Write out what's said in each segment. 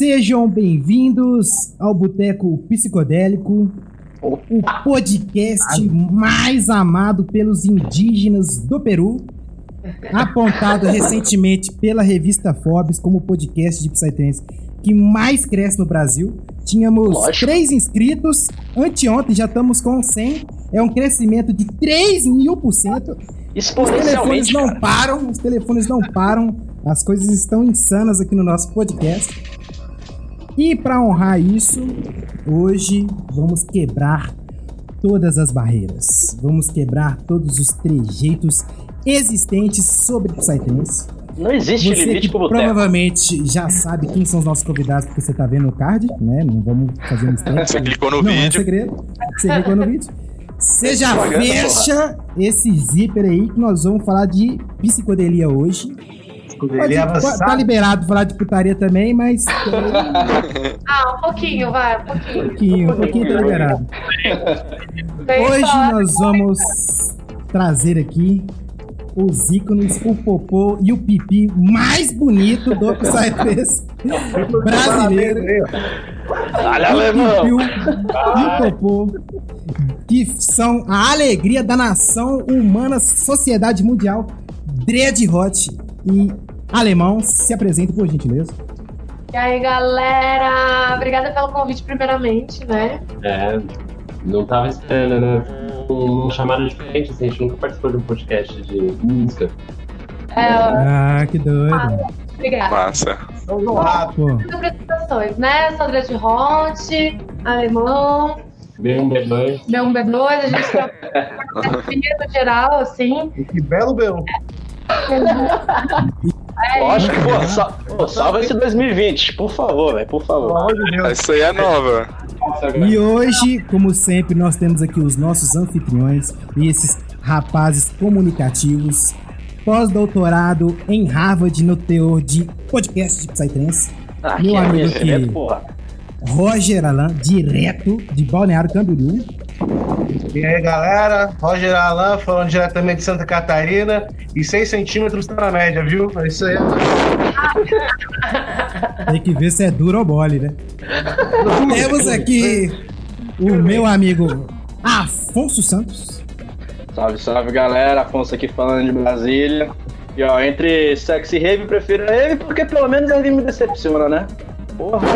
Sejam bem-vindos ao Boteco Psicodélico, o podcast mais amado pelos indígenas do Peru, apontado recentemente pela revista Forbes como o podcast de Psytrance que mais cresce no Brasil. Tínhamos Lógico. três inscritos, anteontem já estamos com 100, é um crescimento de 3 mil por cento. Os telefones não cara. param, os telefones não param, as coisas estão insanas aqui no nosso podcast. E para honrar isso, hoje vamos quebrar todas as barreiras. Vamos quebrar todos os trejeitos existentes sobre Psytrance. Não existe Você limite pro boteco. provavelmente já sabe quem são os nossos convidados, porque você tá vendo no card, né? Não vamos fazer mistério. Você clicou no Não é vídeo. segredo. Você clicou no vídeo. Você já fecha esse zíper aí que nós vamos falar de psicodelia hoje. Pode, Ele é tá avançado. liberado falar de putaria também, mas Ah, um pouquinho, vai, um pouquinho. um pouquinho, um pouquinho tá liberado. Hoje nós vamos trazer aqui os ícones, o popô e o pipi mais bonito do Psytrance brasileiro. Olha, o alemão. e o popô, que são a alegria da nação humana, sociedade mundial, Dread Hot e Alemão. Se apresente, por gentileza. E aí, galera? Obrigada pelo convite, primeiramente, né? É, não tava esperando, né? Um chamado diferente, assim, a gente nunca participou de um podcast de música. É, Ah, que doido. obrigada. Massa. Vamos As apresentações, né? Sou Dread Hot, alemão, Bem um B2. meu um B2, a gente tá no geral, assim. Que belo B1. Lógico, pô, só, pô, salva esse 2020, por favor, velho, por favor. Essa aí é nova. E hoje, como sempre, nós temos aqui os nossos anfitriões e esses rapazes comunicativos, pós-doutorado em Harvard no teor de podcast de Psytrance, Ah, Meu que amigo é isso, que- né, porra? Roger Alain, direto de Balneário Camboriú. E aí, galera? Roger Alan falando diretamente de Santa Catarina. E 6 centímetros tá na média, viu? É isso aí. Tem que ver se é duro ou mole, né? Temos aqui o meu amigo Afonso Santos. Salve, salve, galera. Afonso aqui falando de Brasília. E ó, entre sexy e rave, prefiro rave porque pelo menos rave me decepciona, né? Porra,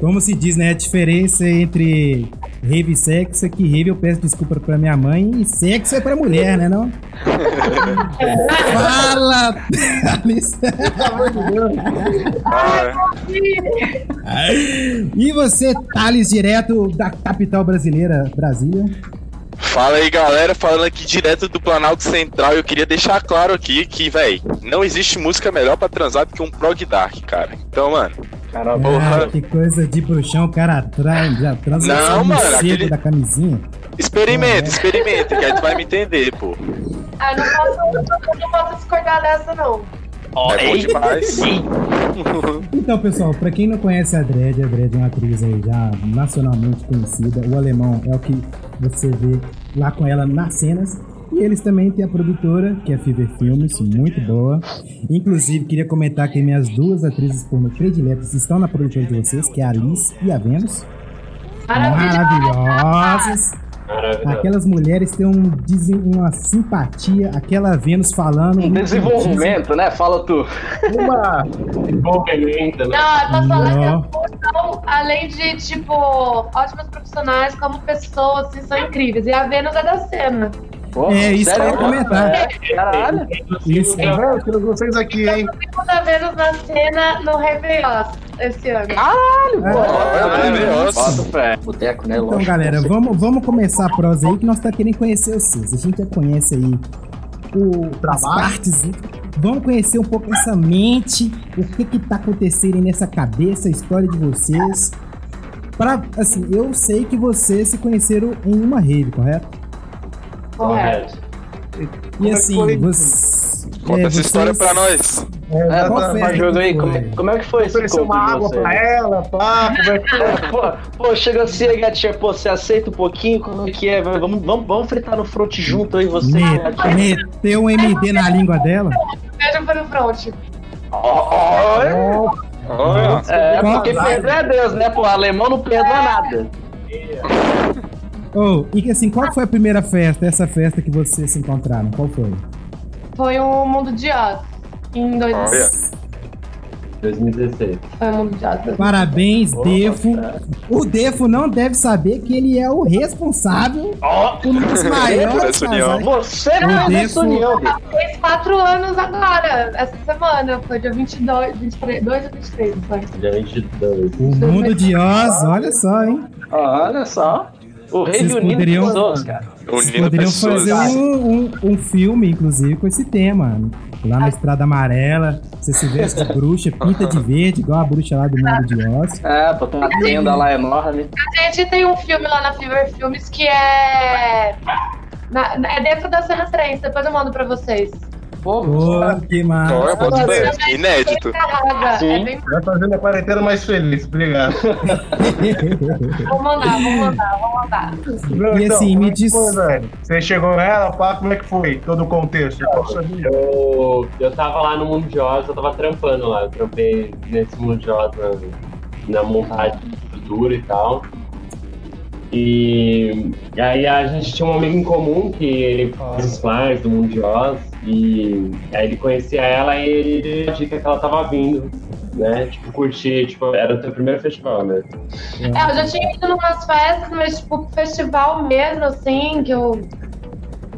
Como se diz, né? A diferença entre rave e sexo é que rave eu peço desculpa pra minha mãe e sexo é pra mulher, né? Não? Fala, Thales. Ah, E você, Thales, direto da capital brasileira, Brasília. Fala aí, galera. Falando aqui direto do Planalto Central. Eu queria deixar claro aqui que, véi, não existe música melhor pra transar do que um prog dark, cara. Então, mano, cara, Porra. Ah, que coisa de bruxão, o cara atrás, já transa Não, mano, aquele- da camisinha. experimenta, experimenta, que aí tu vai me entender, pô. Ah, eu não posso, não posso discordar dessa, não. Ó, É bom ei, demais. Então, pessoal, pra quem não conhece a Dredd, a Dredd é uma atriz aí já nacionalmente conhecida. O alemão é o que você vê lá com ela nas cenas. E eles também têm a produtora, que é a Fever Filmes, muito boa. Inclusive, queria comentar que minhas duas atrizes pornô prediletas estão na produtora de vocês, que é a Alice e a Vênus. Maravilhosas. Aquelas mulheres têm um, desen- uma simpatia, aquela Vênus falando. um desenvolvimento, né? Fala tu. Uma. Envolvimento, né? Não, eu tô falando que Não. as duas são, além de, tipo, ótimas profissionais, como pessoas, assim, são incríveis. E a Vênus é da cena. Porra, É isso que eu ia comentar. Caralho. Isso. Tá vendo? Temos vocês aqui, hein? Vimos a Vênus na cena no Réveillon esse ano. Maravilhoso. Bota fé. Boteco, né? Então, galera, vamos, vamos começar a prosa aí, que nós tá querendo conhecer vocês. A gente já conhece aí o, as partes. Vamos conhecer um pouco essa mente, o que que tá acontecendo aí nessa cabeça, a história de vocês. Pra, assim, eu sei que vocês se conheceram em uma rave, correto? Correto. E é assim, foi? vocês... Conta é, essa história vocês- pra nós. É, É, qual mas jogo aí, como, como é que foi esse uma água pra ela, pá, conversa. Pô, pô, chega assim, aí, gatinha, pô, você aceita um pouquinho? Como é que é? Vamos, vamos, vamos fritar no front junto aí, você. Me- gatinha. meteu um MD na língua dela. Beijo para o front. Ó, Olha. É, porque perdoa é Deus, né? Pô, alemão não perdoa nada. Oh, e assim, qual foi a primeira festa, essa festa que vocês se encontraram? Qual foi? Foi o Mundo de Oz. Em dois... Olha. 2016. Foi o Mundo de Oz. Parabéns, Defo. O Defo não deve saber que ele é o responsável por um dos maiores. Você O não é Defo- dessa união. Fez quatro anos agora, essa semana. Foi dia 22, 23, 2 ou 23, não foi? Dia 22. O mundo de Oz, olha só, hein? Olha só. O rei Vocês reunindo poderiam- pessoas, cara. Vocês poderiam pessoas. fazer um, um, um filme, inclusive, com esse tema. Lá na Estrada Amarela, você se veste de bruxa, pinta de verde, igual a bruxa lá do mundo de Oz. É, tem uma tenda lá enorme. A gente tem um filme lá na Fever Filmes que é. na- na- é dentro da cena 3, depois eu mando pra vocês. Pô, Pô, que massa. Olha, Agora, ver. Inédito. Sim. é. Vai fazendo a quarentena mais feliz. Obrigado. Vou mandar, vou mandar, vou mandar. Não, E assim, como me é que diz-? Você chegou nela, pá, como é que foi? Todo o contexto? Eu? Eu, eu tava lá no Mundo de Oz, eu tava trampando lá. Eu trampei nesse Mundo de Oz na, na montagem de estrutura e tal. E aí a gente tinha um amigo em comum que ele faz os flyers do Mundo de Oz. E aí ele conhecia ela e ele deu a dica que ela tava vindo, né? Tipo, curtir, tipo, era o teu primeiro festival, né? É, eu já tinha ido numas festas, mas, tipo, festival mesmo, assim, que eu.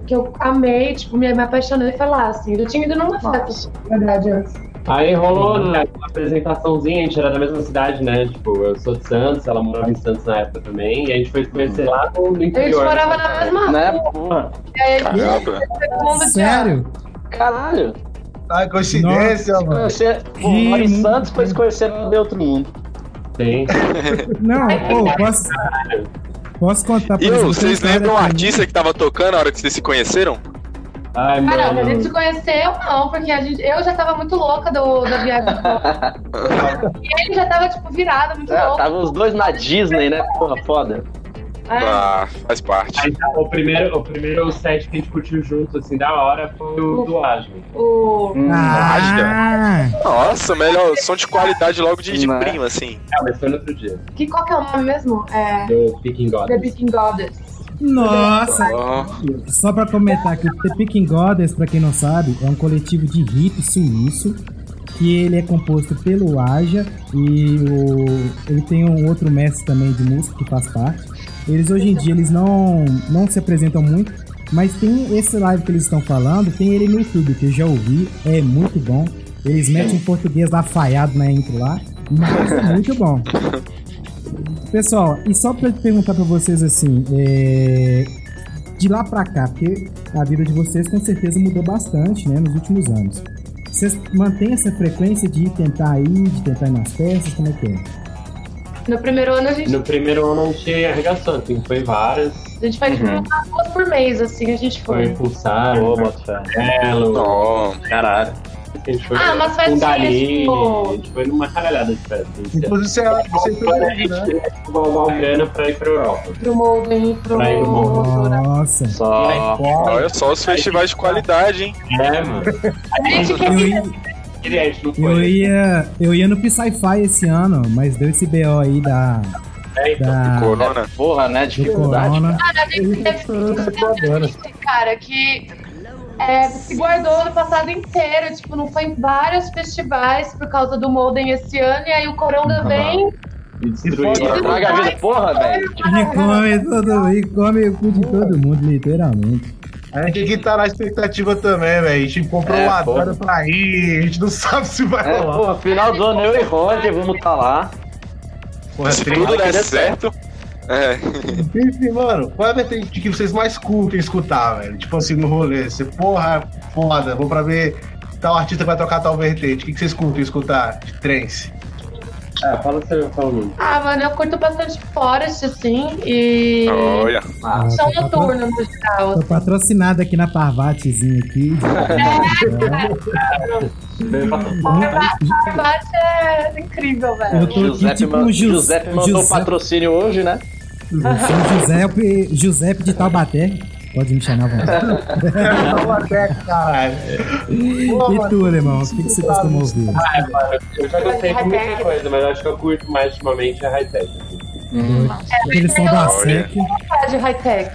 Que eu amei, tipo, me, me apaixonei foi lá, assim. Eu já tinha ido numa festa, na verdade, antes. Aí rolou né, uma apresentaçãozinha, a gente era da mesma cidade, né? Tipo, eu sou de Santos, ela morava em Santos na época também, e a gente foi se conhecer lá no, no A gente interior. morava na mesma né, rua. porra? E aí a gente Caramba. foi pro mundo de Sério? Caralho. Ai, coincidência, mano. Conhecer, pô, mora em. Santos, depois conhecer no outro mundo. Sim. Não, pô, posso, posso contar pra E vocês lembram o artista que tava tocando na hora que vocês se conheceram? Ai, Cara, a gente mano. se conheceu, não, porque a gente, eu já tava muito louca do, da viagem. e ele já tava, tipo, virado, muito É, louco. tava os dois na Disney, né? Porra, foda. É. Ah, faz parte. Aí, tá, o, primeiro, o primeiro set que a gente curtiu junto, assim, da hora, foi o do Asmo. O... Hum, Ah, Nossa, melhor som de qualidade logo de, de prima, assim. Ah, mas foi no outro dia. Que, qual que é o nome mesmo? É... Do Picking God. The Beaking Goddess. Nossa. Ó, Só pra comentar que o The Picking Goddess, pra quem não sabe, é um coletivo de hip suíço que ele é composto pelo Aja e o, ele tem um outro mestre também de música que faz parte. Eles hoje em dia eles não, não se apresentam muito, mas tem esse live que eles estão falando, tem ele no YouTube, que eu já ouvi, é muito bom. Eles metem um português lá falhado na intro lá, mas é muito bom. Pessoal, e só pra perguntar pra vocês assim, é, de lá pra cá, porque a vida de vocês com certeza mudou bastante, né, nos últimos anos. Vocês mantêm essa frequência de tentar ir, de tentar ir nas festas, como é que é? No primeiro ano a gente, No primeiro ano a gente arregaçou, assim, foi várias. a gente faz tipo, Uhum. umas duas por mês, assim, a gente Foi foi. Pulsar, fé. Marcelo, ó. Caralho. A gente foi Ah, umas com festinhas, Dali, tipo- a gente foi numa caralhada de festas. A gente Inclusive, você, você foi a foi, né? gente igual grana pra ir pra Europa. Pro Molden, pro... Pra ir no Molden. Nossa. Só. Olha só os festivais de qualidade, hein? É, mano. A gente gente não eu ia, eu ia no Psy-Fi esse ano, mas deu esse BO aí da, É, então. da Corona. Porra, né? Dificuldade. Corona. Cara, a gente teve cara, que é, se guardou no passado inteiro, tipo, não foi em vários festivais por causa do Molden esse ano, e aí o Corona Uhum. vem, E destruiu. Traga a vida, porra, velho. E come, todo, e come o cu de todo mundo, literalmente. A gente aqui tá na expectativa também, velho. A gente comprou É, uma porra. data pra ir, a gente não sabe se vai É, rolar. porra, final do ano eu e Roger vamos estar lá. Porra, Se tudo der deu certo. É. Enfim, mano, qual é a vertente que vocês mais curtem escutar, velho? Tipo assim, no rolê. Você, porra, foda, vou pra ver tal artista que vai tocar tal vertente. O que vocês curtem escutar de trance? Ah, fala você, fala. Ah, mano, eu curto bastante Forest, assim, e Olha. Ah, são tô, patro... noturno no geral. tô patrocinado aqui na Parvatezinha aqui. O combate é incrível, velho. Giuseppe, tipo man- Giuseppe mandou Giuseppe- patrocínio hoje, né? Eu sou o Giuseppe, Giuseppe de Taubaté. Pode me chamar à vontade. Até, caralho. E tu, alemão, o que, que você costuma ouvir? Ah, é, mano, eu já gostei de muita coisa, mas eu acho que eu curto mais ultimamente a high-tech. assim. Aquele som da SEC. De high-tech.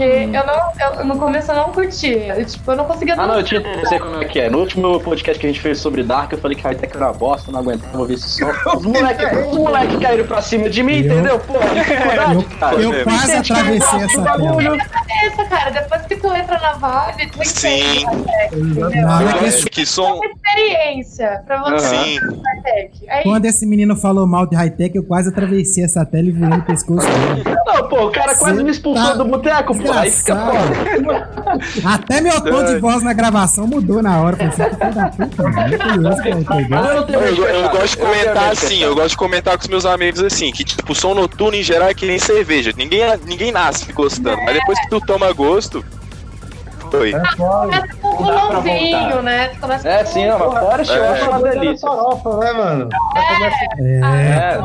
Porque eu não, eu, no começo eu não curtia. Eu, tipo, eu não conseguia Ah, não, eu tinha eu sei como é que é. No último podcast que a gente fez sobre Dark, eu falei que Hightech era uma bosta, não aguentava ouvir esse som. Os moleques os moleque caíram pra cima de mim, Eu- entendeu? Pô, dificuldade, cara. Eu quase Entende que atravessei eu essa bagulho. É essa, cara. Depois que tu entra na vibe, tu Sim. entende hora É que É, que som. uma experiência pra você Sim. Aí, Quando esse menino falou mal de high-tech, eu quase atravessei essa tela e voei no pescoço dele. Não, pô, o cara quase Você me expulsou tá do boteco, pô. Aí fica foda. Até meu tom de voz na gravação mudou na hora. Da puta, mano. Pegou. eu gosto de comentar assim, eu gosto de comentar com os meus amigos assim, que tipo, som noturno em geral é que nem cerveja. Ninguém, ninguém nasce gostando, mas depois que tu toma gosto. Oi. É começa com um rolãozinho, voltar. né? Tu começa É, sim, não, mas fora eu É. acho uma delícia. farofa, né, mano? É, É,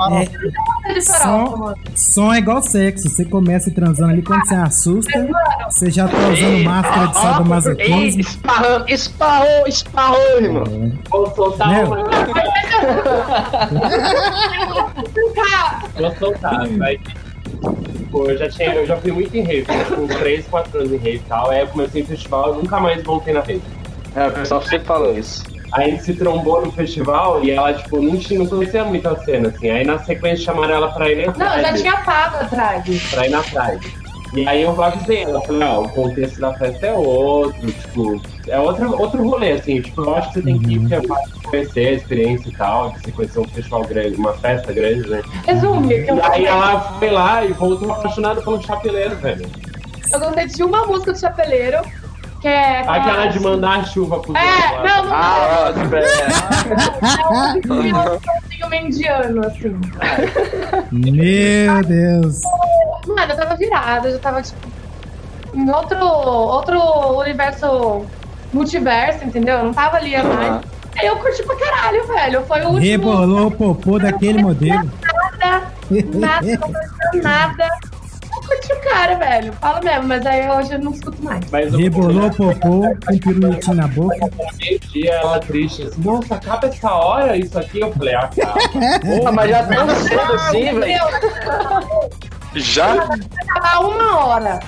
é, som, som é igual sexo. Você começa transando ali quando você assusta. Você já tá usando máscara de Ei, sadomasoquismo. esparrando, esparrou, esparrou, irmão. Vou soltar Né? uma. Tá, Vou soltar, vai. Pô, eu já, tinha, eu já fui muito em rave, com 3, 4 anos em rave e tal. Aí eu comecei em festival e nunca mais voltei na rave. É, o pessoal sempre falou isso. Aí a gente se trombou no festival e ela, tipo, não, tinha, não conhecia muito a cena, assim. Aí na sequência chamaram ela pra ir na Não, eu já Pride, tinha pago atrás. pra ir na Pride. E aí eu avisei ela, falei, ó, o contexto da festa é outro, tipo, é outro, outro rolê, assim, tipo, eu acho que você tem que ir porque é fácil de conhecer a experiência e tal, de você conhecer um festival grande, uma festa grande, né? Resume, que eu E aí ela foi lá e voltou apaixonada pelo chapeleiro, velho. eu gostei de uma música do Chapeleiro, que é. Aquela de mandar a chuva pro É, não, não Ah, ó, é. é um mendiano, assim. Meu Deus. Mano, eu tava virada, eu já tava, tipo, em outro, outro universo, multiverso, entendeu? Eu não tava ali mais. Aí eu curti pra caralho, velho. Foi o último. Rebolou o popô daquele modelo. Nada, nada, não nada. Eu curti o cara, velho. Falo mesmo, mas aí hoje eu não escuto mais. Mas Rebolou o popô com pirulitinho na boca. dia ela triste, assim, nossa, acaba essa hora isso aqui. Eu falei, ah, cara. Porra, mas já tão cedo assim, velho. Já? Tava uma hora.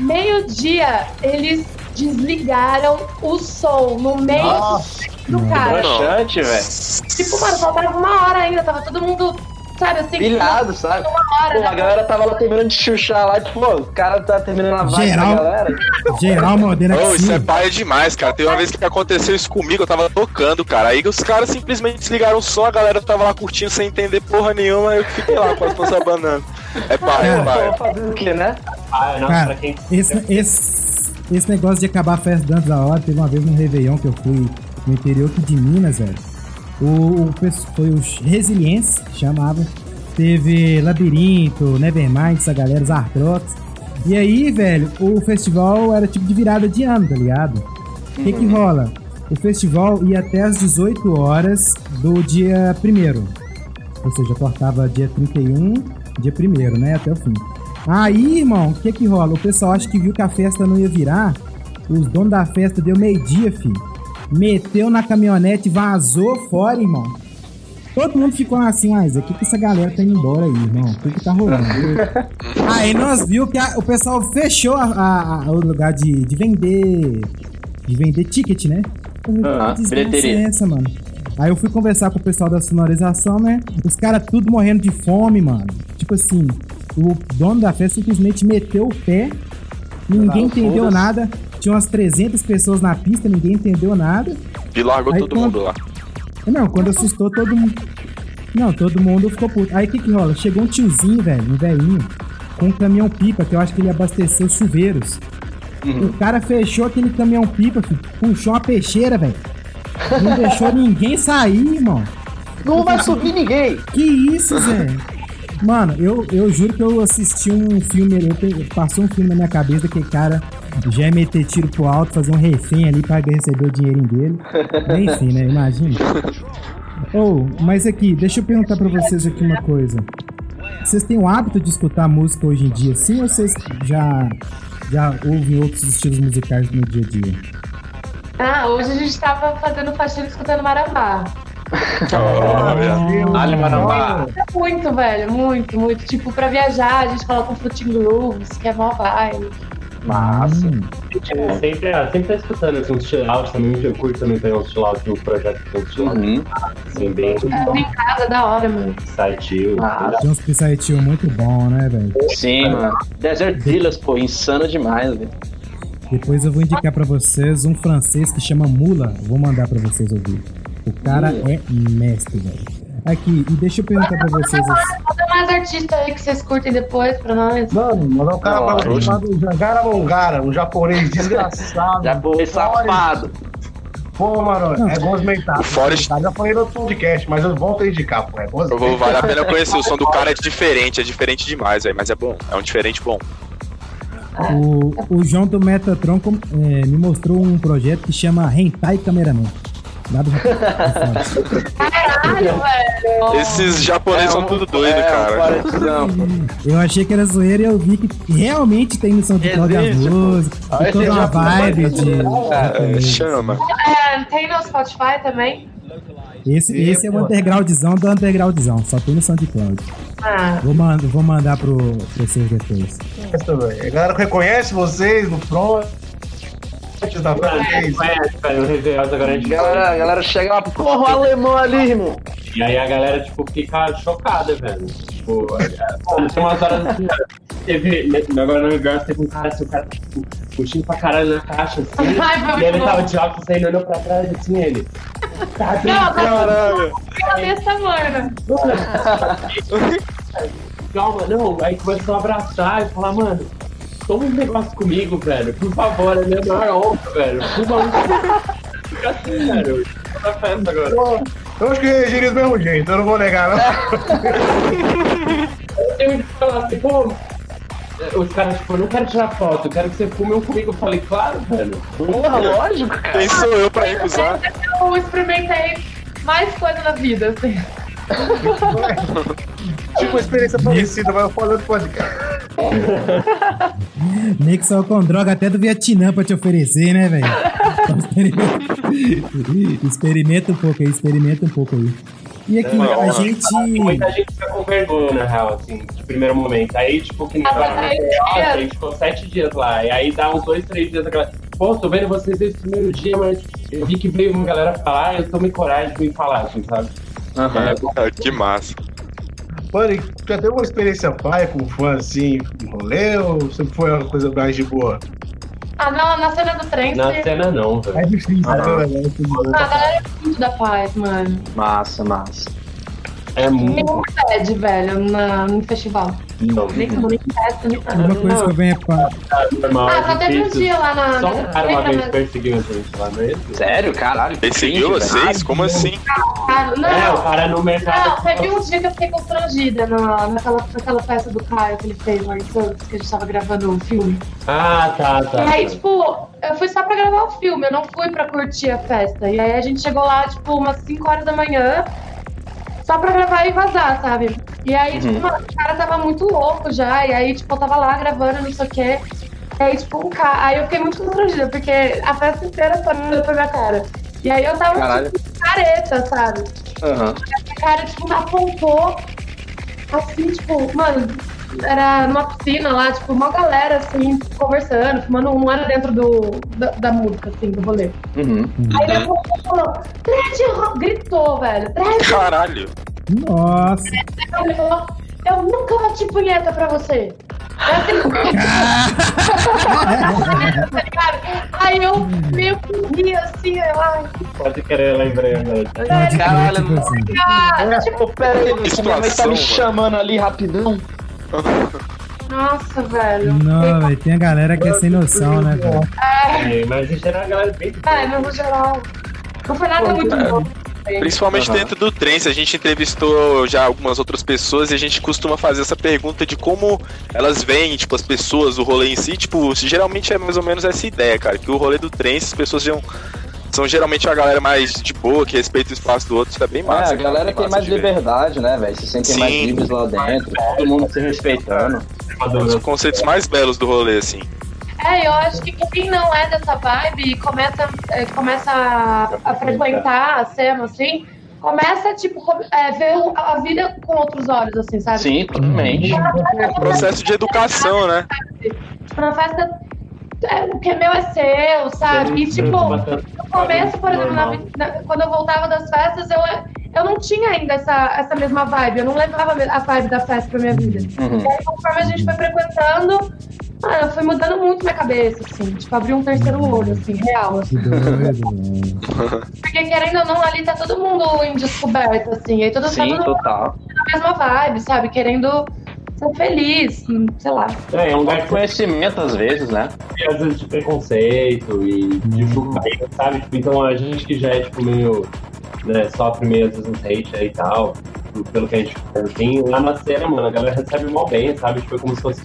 Meio-dia, eles desligaram o som no meio Nossa. do cara. Broxante, velho. Tipo, mano, faltava uma hora ainda, tava todo mundo, sabe, assim, Pilhado, sabe? uma hora, Pô, a né? galera tava lá terminando de chuchar lá, tipo, o cara tá terminando a vibe Geral. da galera. Geral modelo Oh, isso é paia demais, cara. Teve uma vez que aconteceu isso comigo, eu tava tocando, cara. Aí os caras simplesmente desligaram o som, a galera tava lá curtindo sem entender porra nenhuma, eu fiquei lá quase tô se abanando. É paia, é. Tô fazendo o quê, né? Ah, nossa, Cara, pra quem. esse, esse, esse negócio de acabar a festa antes da hora, teve uma vez no Réveillon que eu fui no interior aqui de Minas, velho. O, o foi o Resiliência, que chamava. Teve Labirinto, Nevermind, essa galera, os Artrox. E aí, velho, o festival era tipo de virada de ano, tá ligado? O que que rola? O festival ia até às 18 horas do dia 1 Ou seja, cortava dia 31, dia 1 né? Até o fim. Aí, irmão, o que que rola? O pessoal acha que viu que a festa não ia virar. Os donos da festa deu meio-dia, filho. Meteu na caminhonete, vazou fora, irmão. Todo mundo ficou assim, mas o que que essa galera tá indo embora aí, irmão? O que que tá rolando? aí nós viu que a- o pessoal fechou a- a- o lugar de, de vender. De vender ticket, né? Bilheteria. é essa, mano? Aí eu fui conversar com o pessoal da sonorização, né? Os caras tudo morrendo de fome, mano. Tipo assim, o dono da festa simplesmente meteu o pé, ninguém Ah, entendeu nada. Tinha umas 300 pessoas na pista, ninguém entendeu nada. E largou Aí todo quando- mundo lá. Não, quando assustou todo mundo. Não, todo mundo ficou puto. Aí o que que rola? Chegou um tiozinho, velho, um velhinho, com um caminhão pipa, que eu acho que ele abasteceu os chuveiros. O cara fechou aquele caminhão pipa, filho, puxou uma peixeira, velho. Não deixou ninguém sair, irmão. Não vai subir ninguém. Que isso, Zé? Mano, eu, eu juro que eu assisti um filme, eu te- passou um filme na minha cabeça que cara já ia meter tiro pro alto, fazer um refém ali pra receber o dinheirinho dele. Enfim, né? Imagina. Ou, mas aqui, deixa eu perguntar pra vocês aqui uma coisa. Vocês têm o hábito de escutar música hoje em dia, sim? Ou vocês já, já ouvem outros estilos musicais no dia a dia? Ah, hoje a gente tava fazendo faxina escutando Marambá. Ali Marambá. Muito, velho, muito, muito. Tipo, pra viajar, a gente coloca um Fruiting Grooves, que é mó vibe. Massa. Hum, Tipo, sempre, é, sempre tá escutando assim, uns chill out também. Eu curto também pegar uns chill out no projeto que tem uns chill out, Uhum. assim, bem É, em casa, da hora, mano. Ah, tem uns Psy muito bom, né, velho? Sim, mano. Desert Villas, pô, insano demais, velho. Depois eu vou indicar pra vocês um francês que chama Mula. Vou mandar pra vocês ouvir. O cara é mestre, velho. Aqui, e deixa eu perguntar pra vocês. Manda mais artistas aí que vocês curtem depois pra nós. Mano, mandar um cara pra você chamado Jangara Mongara, um japonês desgraçado. Foi safado. Pô, mano, é gosmentado. O Forrest- Já falei no outro podcast, mas eu volto a indicar, pô. É Eu vou, vale a pena conhecer. O som do cara é diferente, é diferente demais, velho. Mas é bom. É um diferente bom. O, o João do Metatron é, me mostrou um projeto que chama Hentai Cameraman. Nada de- de. Caralho, velho. Esses japoneses são tudo doido, é, cara. Eu achei que era zoeira e eu vi que realmente tem no SoundCloud as Existe, pô. músicas. Ah, Tem esse toda uma vibe é de. É, chama. É, tem no Spotify também? Esse, esse é o undergroundzão do undergroundzão, só tem no SoundCloud. Ah, Vou, mand vou mandar pro, pra vocês depois. Velho. A galera reconhece vocês no front. Galera, a galera chega lá, porra, o alemão ali, irmão. E aí a galera, tipo, fica chocada, velho. Tipo, é, é, tem umas horas assim, teve, agora no Girls teve um cara assim, o cara, tipo, curtindo pra caralho na caixa, assim, Ai, foi e ele tava de óculos saindo olhando pra trás, assim, ele. Tá Não, Caralho. desse tamanho. calma, não. Aí começou a abraçar e falar, mano, toma um negócio comigo, velho, por favor, é minha maior honra, velho. Por favor, fica assim, velho. Tá festa agora. Eu acho que reagiria do mesmo jeito, eu não vou negar, não. Eu ia falar assim, pô. Os caras, tipo, eu não quero tirar foto, eu quero que você fume um comigo. Eu falei, claro, velho. Porra, lógico, cara. Quem sou eu pra recusar? Eu experimentei mais coisa na vida, assim. Tipo, uma experiência parecida, mas eu falando do podcast. Nick saiu com droga até do Vietnã pra te oferecer, né, velho? Experimenta- experimenta um pouco aí, experimenta um pouco aí. E aqui, a gente. Muita gente fica com vergonha, na real, assim, de primeiro momento. Aí, tipo, que nem Ah, aí, nossa, é. a gente ficou sete dias lá. E aí dá uns dois, três dias aquela. Pô, tô vendo vocês desde o primeiro dia, mas eu vi que veio uma galera falar, eu tomei coragem de vir falar, assim, sabe? Aham. Ah, que massa. Mano, e já teve uma experiência pai com fã assim, rolê, ou sempre foi uma coisa mais de boa? Ah, não, na cena do trem, Na você- cena não, velho. É difícil, Ah, né? Ah, a galera é muito da paz, mano. Massa, massa. É muito. Nenhum pede, velho, na, no festival. Não, Nem nem festa, nem nada. Uma coisa que eu venho. Ah, é só teve um dia lá na. Só um cara uma vez perseguiu a gente lá, não é isso? Sério, caralho. Perseguiu vocês? Como assim? Cara, Não, É, o cara no mercado. Não, teve um dia que eu fiquei constrangida na, naquela, naquela festa do Caio que ele fez lá em Santos, que a gente tava gravando o filme. Ah, tá, tá. E aí, tipo, eu fui só pra gravar o filme, eu não fui pra curtir a festa. E aí a gente chegou lá, tipo, umas 5 horas da manhã, só pra gravar e vazar, sabe? E aí, tipo, Uhum. mano, o cara tava muito louco já, e aí, tipo, eu tava lá gravando, não sei o quê. E aí, tipo, um cara. Aí eu fiquei muito constrangida, porque a festa inteira foi olhando pra minha cara. E aí eu tava, Caralho. tipo, careta, sabe? Aham. O cara, tipo, me apontou assim, tipo, mano, era numa piscina lá, tipo, uma galera, assim, conversando, fumando, não era dentro do, da, da música, assim, do rolê. Uhum. Aí ele e falou, Ro-" gritou, velho, Dread Caralho. Nossa! Ro-" Ele falou, eu nunca bati punheta pra você. Aí, eu meio que ri assim, eu, ai, Pode querer, lembrei agora. Caralho, tipo assim. cara, tipo, Pô, pera aí, você minha mãe tá me chamando ali rapidão. Nossa, velho. Não, velho, tem a galera que é sem noção, né, velho? É, mas em geral a galera bem. É, no geral, não foi nada muito bom. Principalmente Aham. dentro do trem, se a gente entrevistou já algumas outras pessoas e a gente costuma fazer essa pergunta de como elas veem, tipo, as pessoas, o rolê em si, tipo, geralmente é mais ou menos essa ideia, cara, que o rolê do trem, as pessoas são, são geralmente a galera mais de boa, que respeita o espaço do outro, isso é bem massa. é, a galera bem tem massa mais de ver. liberdade, né, velho? Se sentem mais Sim. livres lá dentro, todo mundo se respeitando. Um dos conceitos mais belos do rolê, assim. É, eu acho que quem não é dessa vibe e começa, é, começa a, a frequentar a cena, assim, começa, tipo, é, ver a vida com outros olhos, assim, sabe? Sim, totalmente. É um processo de educação, né? Tipo, na festa, é, o que é meu é seu, sabe? E, tipo, no começo, por exemplo, na na- quando eu voltava das festas, eu, eu não tinha ainda essa, essa mesma vibe. Eu não levava a vibe da festa pra minha vida. Uhum. E aí, conforme a gente foi frequentando, mano, eu fui mudando muito minha cabeça, assim. Tipo, abrir um terceiro olho, assim, real. assim. Velho. Porque, querendo ou não, ali tá todo mundo em descoberta, assim. E aí todo, tá Sim, mundo total. na mesma vibe, sabe? Querendo ser feliz, sei lá. É, é um lugar que conhecimento às vezes, né? tem, às vezes de preconceito e de julgamento, sabe? Tipo, então a gente que já é tipo meio, né, sofre meio às vezes uns hate aí e tal, pelo que a gente faz assim, lá na cena, mano, a galera recebe mal bem, sabe? Tipo, é como se fosse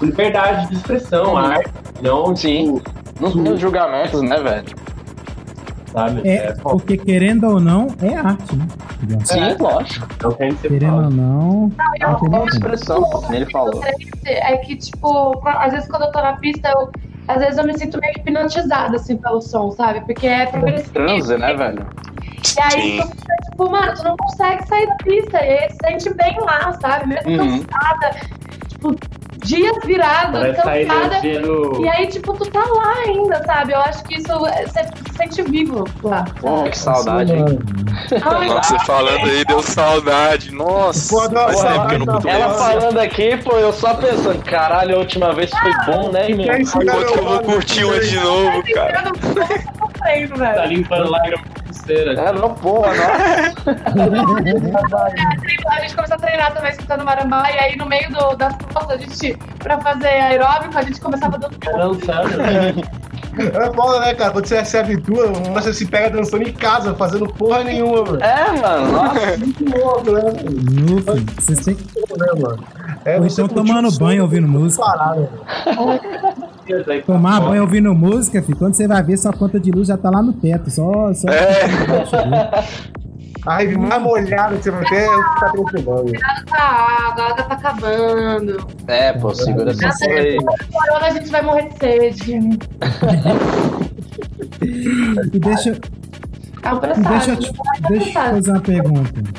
liberdade de expressão, arte, não, Sim. tipo, Não tem os julgamentos, né, velho? sabe? É, foda. porque querendo ou não, é arte, né? Sim, lógico. Não tem que ser Querendo ou falso. não, eu- não É como. expressão, como ele falou. É que, tipo, às vezes quando eu tô na pista, eu, às vezes eu me sinto meio hipnotizada, assim, pelo som, sabe? Porque é progressivo. Transe, né, velho? E aí, Sim. tu fica, tipo, mano, tu não consegue sair da pista. E aí, se sente bem lá, sabe? Mesmo Uhum. cansada. Tipo, dias virados, Parece a cansada. E aí, tipo, tu tá lá ainda, sabe? Eu acho que isso é- você se sente vivo lá. Pô, que saudade, hein? Ai, Nossa, você falando aí deu saudade. Nossa, Pô, não, faz tempo que eu não curto Ela falando aqui, pô, eu só pensando, caralho, a última vez foi bom, né, irmão? Quanto que eu vou curtir uma de novo, cara? eu não tô sofrendo, Tá velho. limpando lágrima pulseira. É, não, porra, nossa. A gente começou a treinar também escutando marambá, e aí no meio do, das costas, a gente, pra fazer aeróbico, a gente começava a dançar. Dançando, né? É foda, né, cara? Quando você se habitua, você se pega dançando em casa, fazendo porra nenhuma, mano. É, mano, nossa. Muito louco, né? No, filho, vocês têm que. né, mano? É, Ou então tomando banho ouvindo música. parado. Tomar banho ouvindo música, filho. Quando você vai ver, sua conta de luz já tá lá no teto. Só. só É. A raiva mais molhada que você vai ter é o que tá água, a água tá acabando. É, pô, segura essa porra aí. corona a gente vai morrer de sede. E deixa, É um e presságio. deixa, eu te, deixa eu te fazer uma pergunta. Deixa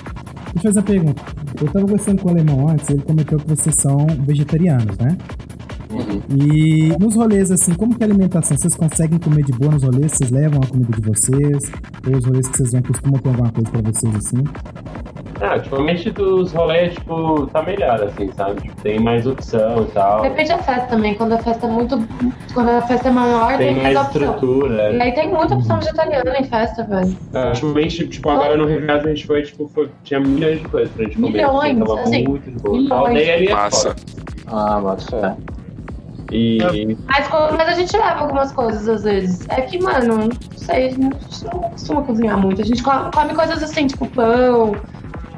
eu fazer uma pergunta. Eu tava conversando com o alemão antes, ele comentou que vocês são vegetarianos, né? Uhum. E nos rolês, assim, como que é a alimentação? Vocês conseguem comer de boa nos rolês? Vocês levam a comida de vocês? Ou os rolês que vocês vão costumam ter alguma coisa pra vocês, assim? Ah, ultimamente dos rolês, tipo, tá melhor, assim, sabe? Tipo, tem mais opção e tal. Depende da festa também. Quando a festa é muito. Quando a festa é maior, tem, Tem mais mais opção. estrutura. E aí tem muita opção vegetariana em festa, velho. É, ultimamente, tipo, agora no Reviado a gente foi, tipo, foi- tinha milhões de coisas pra gente comer. Milhões, assim, tava assim, muito de boa. milhões. A aldeia ali é Massa. foda. Ah, fé. E Mas, mas a gente leva algumas coisas às vezes. É que, mano, não sei, a gente não costuma cozinhar muito. A gente co- come coisas assim, tipo pão,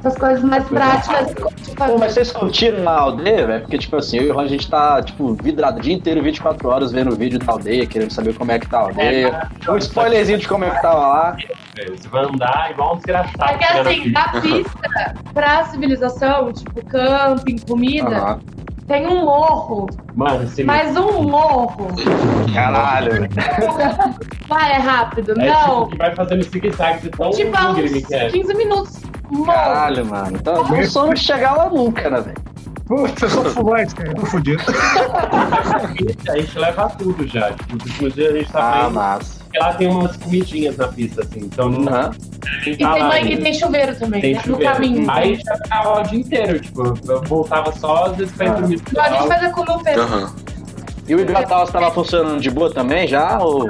essas coisas mais práticas. Tipo, Pô, mas vocês curtiram na aldeia, velho? Porque, tipo assim, eu e o Ron, a gente tá, tipo, vidrado o dia inteiro, 24 horas, vendo o vídeo da aldeia, querendo saber como é que tá a aldeia. Um spoilerzinho de como é que tava lá. é, você vai andar igual um desgraçado. É que assim, da pista pra civilização, tipo camping, comida, Aham. tem um morro, Mano, mas um morro. Caralho. Vai, é rápido, é não. tipo que vai fazendo zigue-zague de tão Tipo, é. uns 15 minutos. Caralho, mano. Então, não somos de chegar lá nunca, né, velho? Putz, eu sou fumante, cara. Tô fudido. A gente leva tudo já. Tipo, dias a gente tá Ah, vendo massa. que lá tem umas comidinhas na pista, assim. Então não Aham. tem E tá tem, lá e tem chuveiro também, Tem né? No chuveiro. caminho. Aí a gente já ficava o dia inteiro, tipo, eu voltava só, às vezes pra ir Ah. dormir. Não, a gente fazia como o Pedro. Aham. E o Hidrataus tava funcionando de boa também já? Ou...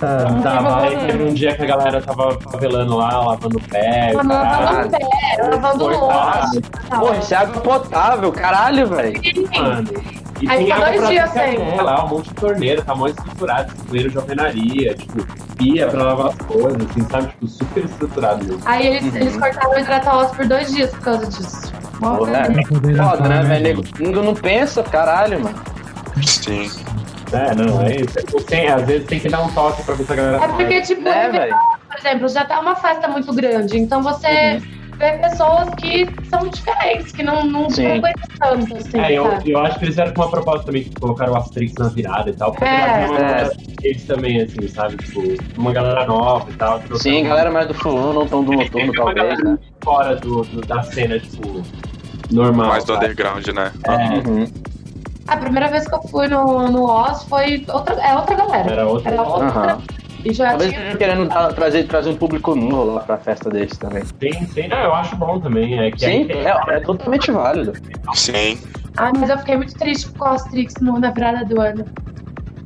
Tava, Tá, aí teve um dia que a galera tava favelando lá, lavando o pé. Lavando o pé, lavando louça. Porra, isso é água potável, caralho, velho. E Aí tem água dois pra dias café sem. lá, um monte de torneira, tá mó estruturado, torneiro de alvenaria, tipo, pia pra lavar as coisas, assim, sabe? Tipo, super estruturado mesmo. Aí eles, eles cortaram o hidrata por dois dias por causa disso. É. poder Foda, né, né, velho? Nego não pensa, caralho, mano. Sim. É, não, é isso. Tem, às vezes tem que dar um toque pra ver se a galera É porque, tipo, velho? por exemplo, já tá uma festa muito grande, então você. ver pessoas que são diferentes, que não, não tanto, assim, É, eu, eu acho que eles eram com uma proposta também, que colocaram o Asterix na virada e tal. Porque É. uma É. deles também, assim, sabe? Tipo, uma galera nova e tal. Sim, galera mais do Fu, não tão do noturno, talvez, né? fora do, do- da cena, tipo, normal. Mais do sabe? underground, né? É, Uhum. A primeira vez que eu fui no, no Oz foi outra, é outra galera. Era outra. Era outra. E já Talvez tinha. querendo tra- trazer, trazer um público novo lá pra festa deles também. Tem, tem, não, eu acho bom também. É que Sim, tem- é, é totalmente válido. Sim. Ah, mas eu fiquei muito triste com o Asterix no, na virada do ano.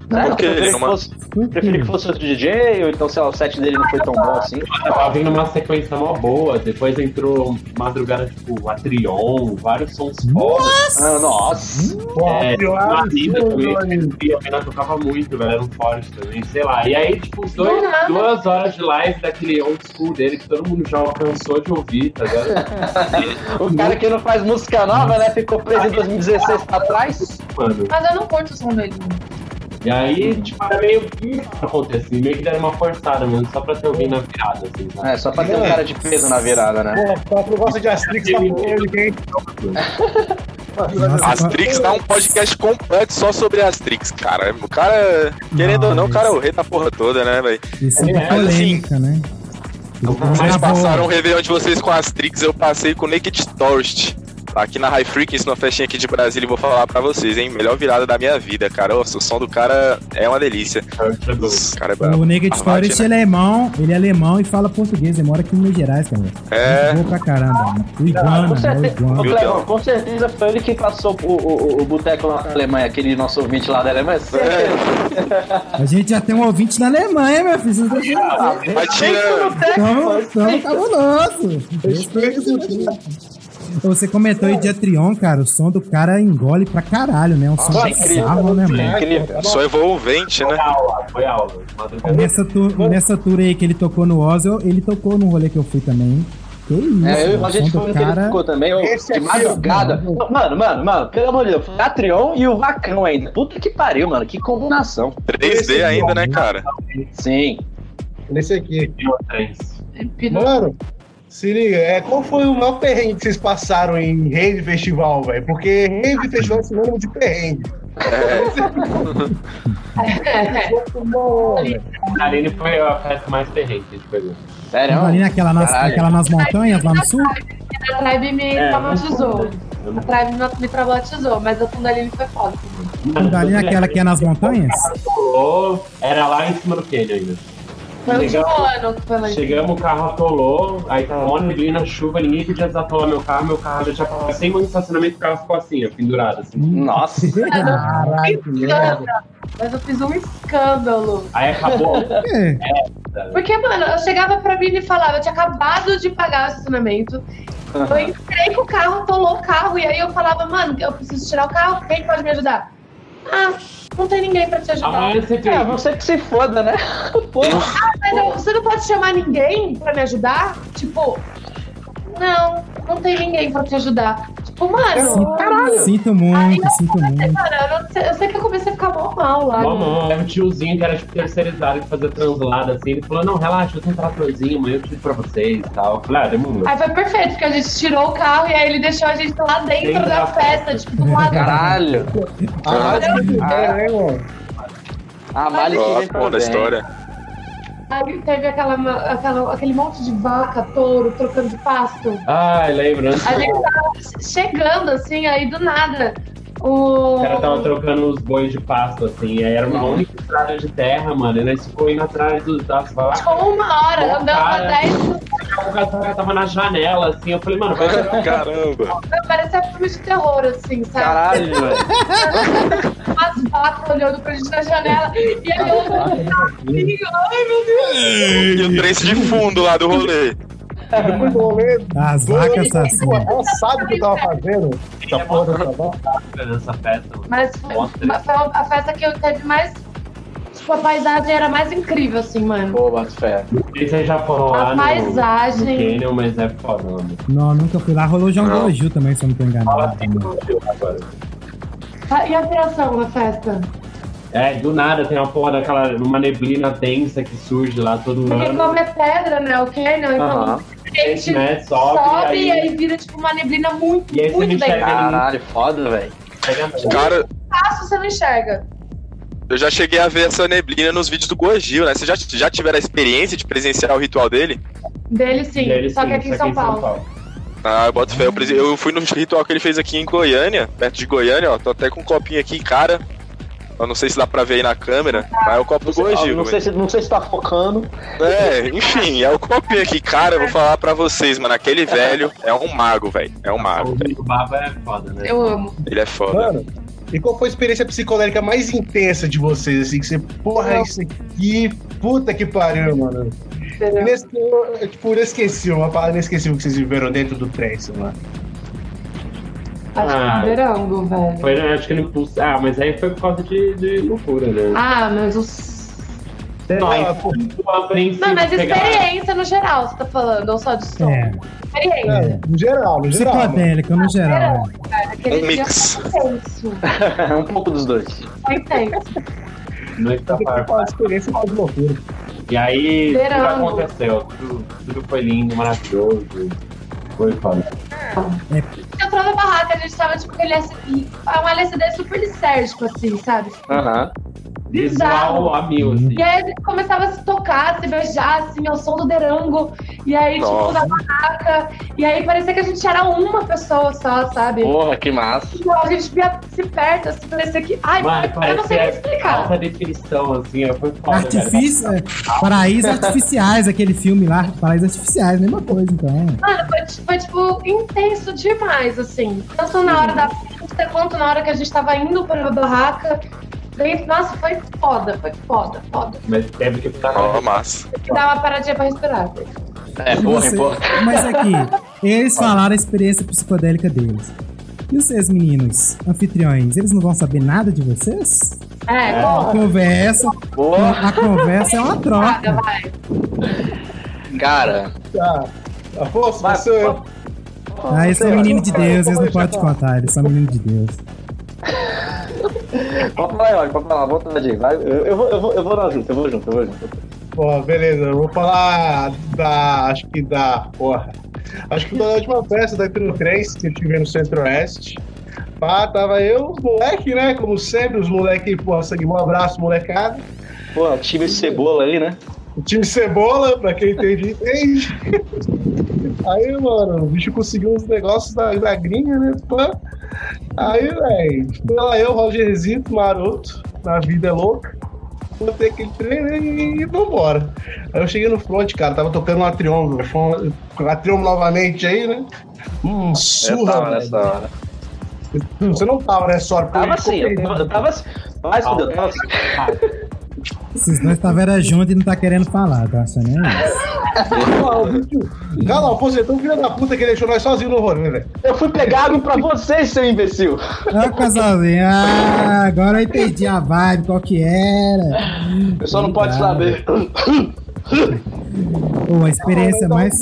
Porque ele não- fosse, preferi que fosse outro DJ, ou então, sei lá, o set dele não foi tão bom assim. Tava vindo uma sequência mó boa, depois entrou madrugada, tipo, a Trion, vários sons fodas. Ah, nossa! É, linda absurdo, também, e a mina tocava muito, velho, era um forte também, sei lá. E aí, tipo, dois, duas horas de live daquele old school dele que todo mundo já cansou de ouvir, tá ligado? O cara que não faz música nova, né? Ficou preso em 2016 pra trás. Mano. Mas eu não curto o som dele. E aí, tipo, era meio que acontecia, meio que deram uma forçada mesmo, só pra ter alguém na virada, assim, sabe? É, só pra ter um cara de peso na virada, né? Pô, tu gosta de Asterix tá Astrix dá um podcast completo só sobre Astrix, cara. O cara, querendo ou não, o cara é o rei da porra toda, né, velho? Isso é É, polêmica, né? Vocês passaram o boa. Réveillon de vocês com Astrix, eu passei com Naked Tourist. Aqui na High Frequency, numa festinha aqui de Brasília, e vou falar pra vocês, hein? Melhor virada da minha vida, cara. Nossa, o som do cara é uma delícia. O cara é brabo. O Naked né? ele é alemão, ele é alemão e fala português, ele mora aqui em Minas Gerais, cara. É. Muito boa pra caramba. O Ah, Iguana, com né? O certeza, Viu, Clebão, Theo? com certeza foi ele que passou o, o, o, o boteco lá na Alemanha, aquele nosso ouvinte lá da Alemanha. Certeza. A gente já tem um ouvinte na Alemanha, meu filho. Vocês não Ah, tira- Estamos estamos cabuloso. Você comentou aí de Atrion, cara. O som do cara engole pra caralho, né? Um som Nossa, sarro, né, mano? Incrível. Só envolvente, Foi né? aula, foi aula. Nessa, tu, nessa tour aí que ele tocou no Ozzy, ele tocou no rolê que eu fui também. Que isso, É, eu e Roger som foi do no que ele cara... ficou também, Esse de aqui, madrugada. ó. Mano, mano, mano, pelo amor de Deus, foi a Trion e o Vacão ainda. Puta que pariu, mano, que combinação. 3D ainda, né, cara? Sim. Nesse aqui. Mano, se liga, é, qual foi o maior perrengue que vocês passaram em rave festival, velho? Porque rave festival é sinônimo de perrengue. Aline foi a festa mais terrente, a gente pegou. Sério? Ali naquela nas, naquela nas montanhas, lá no sul? A Tribe me É, traumatizou. A Tribe me- traumatizou, mas a Kundalini foi foda. Tudo ali naquela que é nas montanhas? Era lá em cima do Canyon ainda. Foi o último Chegamos- ano que foi Chegamos, o carro atolou, aí tava mó neblina, chuva, ninguém podia desatolar meu carro, meu carro já tava sem muito estacionamento, o carro ficou assim, ó, pendurado, assim. Nossa. Caralho. Mas eu fiz um escândalo. Aí acabou. É, Porque, mano, eu chegava pra mim e falava, eu tinha acabado de pagar o estacionamento. Eu entrei com o carro, atolou o carro, e aí eu falava, mano, eu preciso tirar o carro, quem pode me ajudar? Ah, não tem ninguém pra te ajudar. Amanhã você É, você que se foda, né? Porra. Mas eu- você não pode chamar ninguém pra me ajudar? Tipo, não, não tem ninguém pra te ajudar. Tipo, mano, caralho. sinto muito, sinto muito. Cara, eu, não sei- eu sei que eu comecei a ficar mó mal lá. Né? mão, era um tiozinho que era tipo terceirizado que fazia translada assim. Ele falou: Não, relaxa, eu tenho um tratorzinho, amanhã eu tiro pra vocês e tal. Eu falei: Ah, demorou. Aí foi perfeito, porque a gente tirou o carro e aí ele deixou a gente lá dentro Dentro da da festa, tipo, do lado. Caralho. Ah, que ideia, hein, mano? A Mali que Ó, vem pô, pra da bem. Aí teve aquela, aquela, aquele monte de vaca, touro, trocando de pasto. Ai, lembrando. A gente tava chegando, assim, aí do nada. O. O cara tava trocando os bois de pasto, assim, e aí era uma única estrada de terra, mano, e nós ficou indo atrás dos das vacas. Ficou uma hora, Bom, andando pra cara. 10 O cara tava na janela, assim, eu falei, mano, vai Caramba. parecia filme de terror, assim, sabe? Caralho, velho. Umas vacas olhando pra gente na janela. E aí eu assim, ai meu Deus. E o trance de fundo lá do rolê. Depois do rolê, As vacas assassinas. Ela sabe o que eu tava fazendo? Essa porra dessa festa. Mas foi, Nossa. foi a festa que eu teve mais. Tipo, a paisagem era mais incrível, assim, mano. Pô, bota fé. Não vocês já foram lá A no, paisagem. no Canyon, mas é foda, mano. Não, nunca fui lá. Rolou João Não. Gil também, se eu não tô Fala enganado. assim que não viu agora. E a operação na festa? É, do nada tem uma porra daquela, uma neblina densa que surge lá todo Porque ano. como é pedra, né? O Canyon, então. Repente né? Sobe, sobe, aí- e aí vira tipo uma neblina muito, E aí você muito bem. Caralho, foda, velho. Cara, Fácil você não enxerga. eu já cheguei a ver essa neblina nos vídeos do Gojil, né? Vocês já, já tiveram a experiência de presenciar o ritual dele? Dele sim, Dele, só sim, que aqui em São Paulo. Ah, eu boto fé. Eu, presen- eu fui no ritual que ele fez aqui em Goiânia, perto de Goiânia, ó. Tô até com um copinho aqui, cara. Eu não sei se dá pra ver aí na câmera, mas é o copo do Gojil. Não sei, se, não sei se tá focando. É, enfim, é o copinho aqui, cara. Eu vou falar pra vocês, mano. Aquele velho é um mago, velho. É um mago, velho. O Baba é foda, né? Eu amo. Ele é foda. Mano, e qual foi a experiência psicodélica mais intensa de vocês? Assim, que você, porra, isso aqui, puta que pariu, mano. É, Tipo, inesquecível, uma palavra inesquecível que vocês viveram dentro do trem, sei lá. Acho que Ah. é Verango, velho. Foi, acho que no impulso. Ah, mas aí foi por causa de, de loucura, né? Ah, mas os. Não, Ah, Não, mas pegar- experiência no geral, você tá falando, ou só de som? É, Experiência. é, no geral, no geral. psicodélica no geral. Cara, aquele Um mix. foi intenso. um pouco dos dois. Foi intenso. Noite da que Farpa. experiência mais de loucura. E aí, Verão. tudo aconteceu. Tudo, tudo foi lindo, maravilhoso. Foi foda. Entrou na barraca, a gente tava tipo aquele LSD, um LSD super lisérgico, assim, sabe? Aham. Visual Bizarro. a mil, assim. E aí a gente começava a se tocar, se beijar, assim, ao som do derango. E aí, tipo, Nossa. na barraca. E aí parecia que a gente era uma pessoa só, sabe? Porra, que massa. Então, a gente via se perto, assim, parecia que. Ai, Mano, eu não sei nem é explicar. alta definição, assim, ó, foi foda, Artifício, é, paraísos artificiais, aquele filme lá, paraísos artificiais, mesma coisa, então. Mano, foi, foi, tipo, intenso demais, assim. Tanto na hora da festa, quanto na hora que a gente tava indo pra barraca. Nossa, foi foda, foi foda, foda. Mas teve que ficar Ó, massa. Tem que dar uma paradinha pra respirar. É, porra, você- porra. Mas aqui, eles falaram a experiência psicodélica deles. E vocês, meninos, anfitriões, eles não vão saber nada de vocês? É, A porra. conversa, Porra, a conversa é uma troca. vai. cara. Tá. Afonso, Vai, você eu. Ah, eles são menino de Deus, eles não podem contar, eles são menino de Deus. Pode falar, olha, pode falar, vontade aí. Vai, eu, eu, vou, eu, vou, eu vou junto, eu vou junto, eu vou junto. Pô, beleza, eu vou falar da. Acho que da. Porra. Acho que da última festa da Trio 3 que eu tive no Centro-Oeste. Pá, tava eu, os moleque, né? Como sempre, os moleque, porra, sangue, um abraço, molecada. Pô, tive esse cebola aí, né? O time Cebola, pra quem entende, entende. Aí, mano, o bicho conseguiu uns negócios da, da gringa, né? Pá. Aí, velho, foi lá eu, Rogerzito, maroto, na vida é louca. Botei aquele trem né, e, e vambora. Aí eu cheguei no front, cara, tava tocando um Atrion, um Atrion novamente aí, né? Hum, Eu surra, nessa hora. Você não tava, né, Sora? Porque Tava assim, eu tava, eu tava assim. Mas, fudeu, tava assim. Esses dois estavam era junto e não tá querendo falar, tá achando é isso? Ah, o Cala, Afonso, então filho da puta que deixou nós sozinhos no rolê, velho. Eu fui pegar água pra vocês, seu imbecil. Ó, casalzinho, ah, agora eu entendi a vibe, qual que era. O pessoal não pode saber. Pô, a experiência tava mais.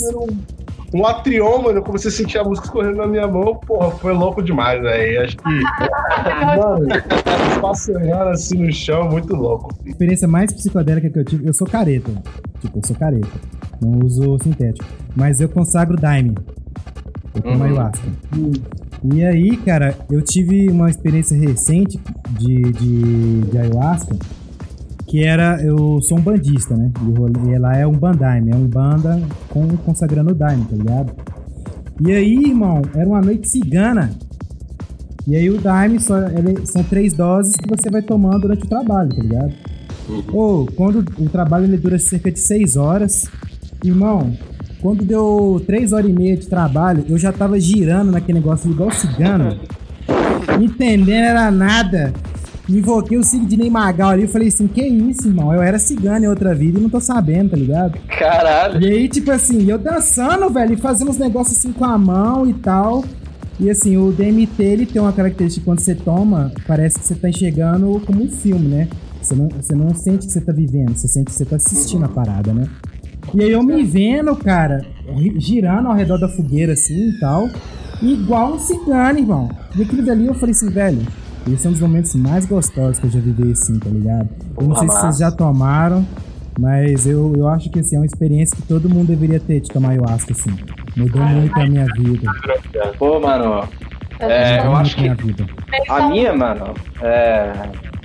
Um, Atrion, mano, eu comecei a sentir a música escorrendo na minha mão, porra, foi louco demais, velho. Acho que. mano, passeando assim no chão, muito louco. A experiência mais psicodélica que eu tive, eu sou careta. Tipo, eu sou careta. Não uso sintético. Mas eu consagro Daime. Eu tomo Uhum. ayahuasca. E aí, cara, eu tive uma experiência recente de, de, de ayahuasca. Que era, eu sou um bandista, né? E lá é um bandaime, é um banda com, consagrando o daime, tá ligado? E aí, irmão, era uma noite cigana. E aí o daime só, ele- são três doses que você vai tomando durante o trabalho, tá ligado? Ou quando o trabalho ele dura cerca de seis horas, irmão, quando deu três horas e meia de trabalho, eu já tava girando naquele negócio igual cigano, entendendo era nada. Invoquei o Sidney Magal ali, eu falei assim, que isso, irmão? Eu era cigano em outra vida e não tô sabendo, tá ligado? Caralho. E aí, tipo assim, eu dançando, velho, e fazendo uns negócios assim com a mão e tal. E assim, o DMT, ele tem uma característica, quando você toma, parece que você tá enxergando como um filme, né? Você não, você não sente que você tá vivendo, você sente que você tá assistindo a parada, né? E aí eu me vendo, cara, girando ao redor da fogueira assim e tal, igual um cigano, irmão. E aquilo dali eu falei assim, velho, esse é um dos momentos mais gostosos que eu já vivi assim, tá ligado? Eu não sei se vocês já tomaram, Mas eu, eu acho que assim, é uma experiência que todo mundo deveria ter de tomar ayahuasca, assim. Mudou muito a minha vida. Pô, mano, é, eu acho que a minha, mano, é,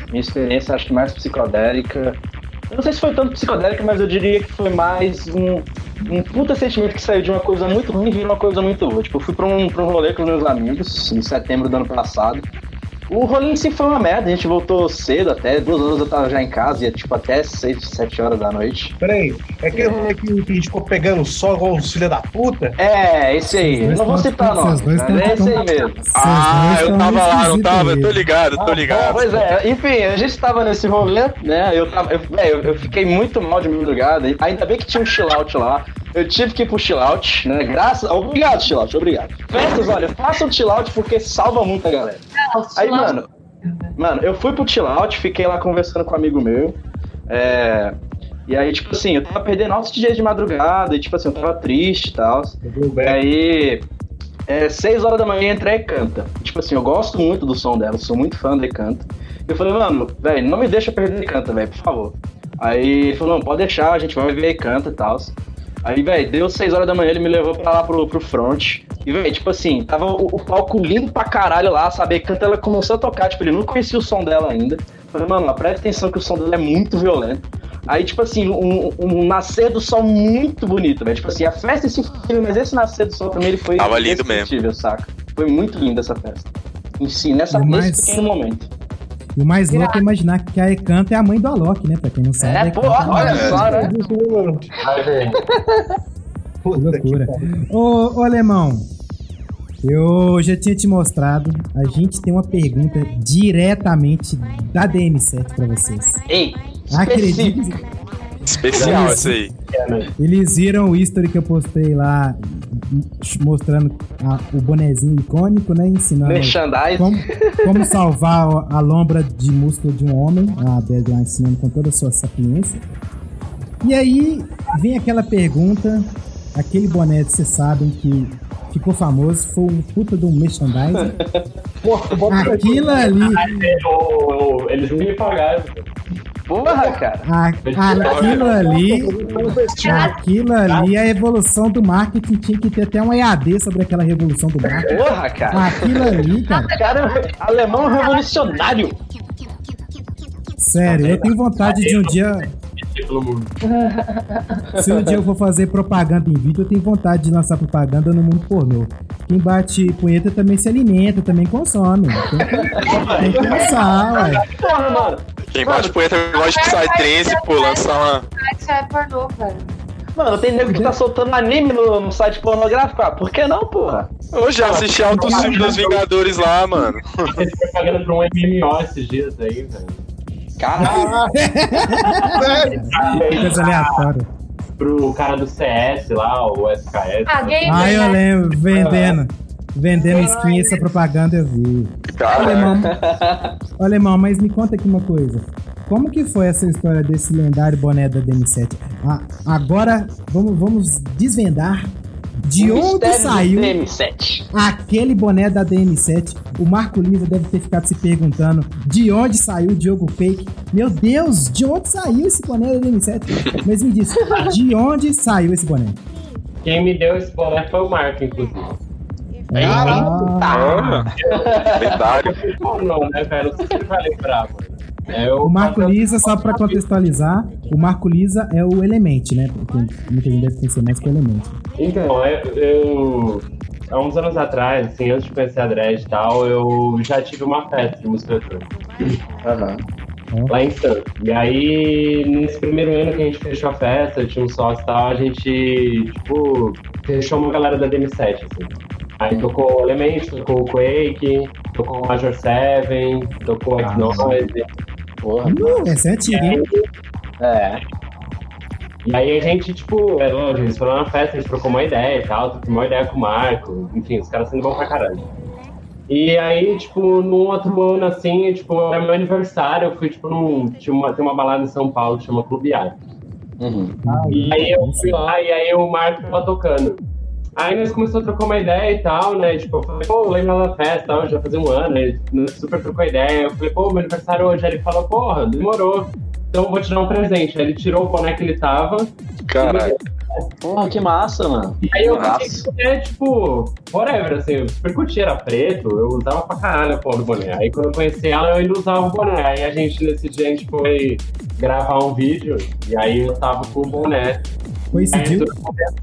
minha experiência acho que mais psicodélica. Eu não sei se foi tanto psicodélica, mas eu diria que foi mais um, um puta sentimento que saiu de uma coisa muito ruim e virou uma coisa muito boa. Tipo, eu fui pra um, pra um rolê com os meus amigos em setembro do ano passado. O rolê em si foi uma merda, a gente voltou cedo até, duas horas eu tava já em casa, ia tipo até seis, sete horas da noite. Peraí, é aquele rolê que, que a gente ficou pegando sol igual os filhos da puta? É, esse aí, não vou citar não, é esse aí mesmo. Ah, eu tava lá, não tava, eu tô ligado, tô ligado. Pois é, enfim, a gente tava nesse rolê, né, eu, tava, eu, eu, eu fiquei muito mal de madrugada, ainda bem que tinha um chill out lá, eu tive que ir pro chill out, né? Graças. Obrigado, chill out, obrigado. Festas, olha, façam chill out porque salva muita galera. Aí, mano, mano, eu fui pro chill out, fiquei lá conversando com um amigo meu. É, e aí, tipo assim, eu tava perdendo altos dias de madrugada, e tipo assim, eu tava triste e tal. E aí, é, seis horas da manhã entrei e canta. Tipo assim, eu gosto muito do som dela, sou muito fã de canta. Eu falei, mano, velho, não me deixa perder canta, velho, por favor. Aí ele falou, não, pode deixar, a gente vai ver e canta e tal. Aí, velho, deu 6 horas da manhã, ele me levou pra lá pro, pro front. E, velho, tipo assim, tava o, o, palco lindo pra caralho lá, sabe? Quando ela começou a tocar, tipo, ele não conhecia o som dela ainda. Falei, mano, presta atenção que o som dela é muito violento. Aí, tipo assim, um, um nascer do sol muito bonito, velho. Tipo assim, a festa esse filme, mas esse nascer do sol também ele foi. Tava lindo mesmo. saca? Foi muito lindo essa festa. Em si, nessa, Mas- nesse pequeno momento. E o mais louco é imaginar que a Ekanta é a mãe do Alok, né? Pra quem não sabe. É, a pô, a olha só, né? Que loucura. Ô, ô, Alemão, eu já tinha te mostrado. A gente tem uma pergunta diretamente da DM7 pra vocês. Ei, Acredite. Especial essa aí. eles viram o history que eu postei lá, mostrando a- o bonezinho icônico, né? Ensinando Merchandise. como, como salvar a lombra de músculo de um homem. A lá ensinando com toda a sua sapiência. E aí vem aquela pergunta, aquele boné, vocês sabem que ficou famoso, foi um puta de um merchandising. Aquilo ali, Eles me pagaram. Porra, cara. a- aquilo ali, aquilo ali, a evolução do marketing tinha que ter até um EAD sobre aquela revolução do marketing. Porra, cara. Aquilo ali, cara, Cara, alemão revolucionário. sério, eu tenho vontade de um dia, se um dia eu for fazer propaganda em vídeo, eu tenho vontade de lançar propaganda no mundo pornô. Quem bate punheta também se alimenta, também consome. Tem que, tem que lançar, ué. Porra, mano. Quem bate punheta gosta de Psytrance, pô, lançar uma. Isso é pornô, cara. Mano, tem nego que tá soltando anime no, no site pornográfico. Ah, por que não, porra? Eu já assisti altos filmes dos Vingadores lá, mano. Eles propaganda pra um MMO esses dias aí, velho. Caralho. Coisa aleatória. Pro cara do CS lá, o SKS. Ah, gamer, Ah, eu né? lembro, vendendo. Vendendo skin, essa propaganda eu vi. Alemão, alemão, mas me conta aqui uma coisa. Como que foi essa história desse lendário boné da DM7? Ah, agora vamos, vamos desvendar de onde Mistério do saiu DM7. aquele boné da DM7. O Marco Lisa deve ter ficado se perguntando de onde saiu o Diogo Fake. Meu Deus, de onde saiu esse boné da DM7? Mas me diz, de onde saiu esse boné? Quem me deu esse boné foi o Marco, inclusive. Ah, lendário. Ou não, né, velho? Não sei se ele vai lembrar, mano. É, o Marco Lisa, só pra contextualizar, o Marco Lisa é o Element, né? Porque muita gente deve conhecer mais que o Element. Então, eu, eu- Há uns anos atrás, assim, antes de conhecer a Dredd e tal, eu já tive uma festa de música eletrônica. Aham. lá em Santos. E aí, nesse primeiro ano que a gente fechou a festa, tinha um sócio e tal, a gente, tipo, fechou uma galera da DM7, assim. Aí tocou o Element, tocou o Quake, tocou o Major 7, tocou o X-Noise. Porra. Uh, essa é? É. E aí a gente, tipo, é lógico, eles foram na festa, a gente trocou uma ideia e tal, trocou uma ideia com o Marco, enfim, os caras sendo bons pra caralho. E aí, tipo, num outro ano, assim, tipo, era meu aniversário, eu fui, tipo, num, tinha uma, tem uma balada em São Paulo que chama Clube Ar. Uhum. E aí eu fui lá e aí o Marco tava tocando. Aí nós começamos a trocar uma ideia e tal, né? Tipo, eu falei, pô, lembra da festa e tal, já fazia um ano, ele super trocou ideia. Eu falei, pô, meu aniversário hoje. Aí ele falou, porra, demorou. então eu vou te dar um presente. Aí ele tirou o boné que ele tava. Caralho. Porra, que massa, mano. E aí eu fiquei com o boné, tipo, whatever, assim, eu super curti, era preto, eu usava pra caralho a porra do boné. Aí quando eu conheci ela, eu ainda usava o boné. Aí a gente, nesse dia, a gente foi gravar um vídeo, e aí eu tava com o boné. Coincidiu?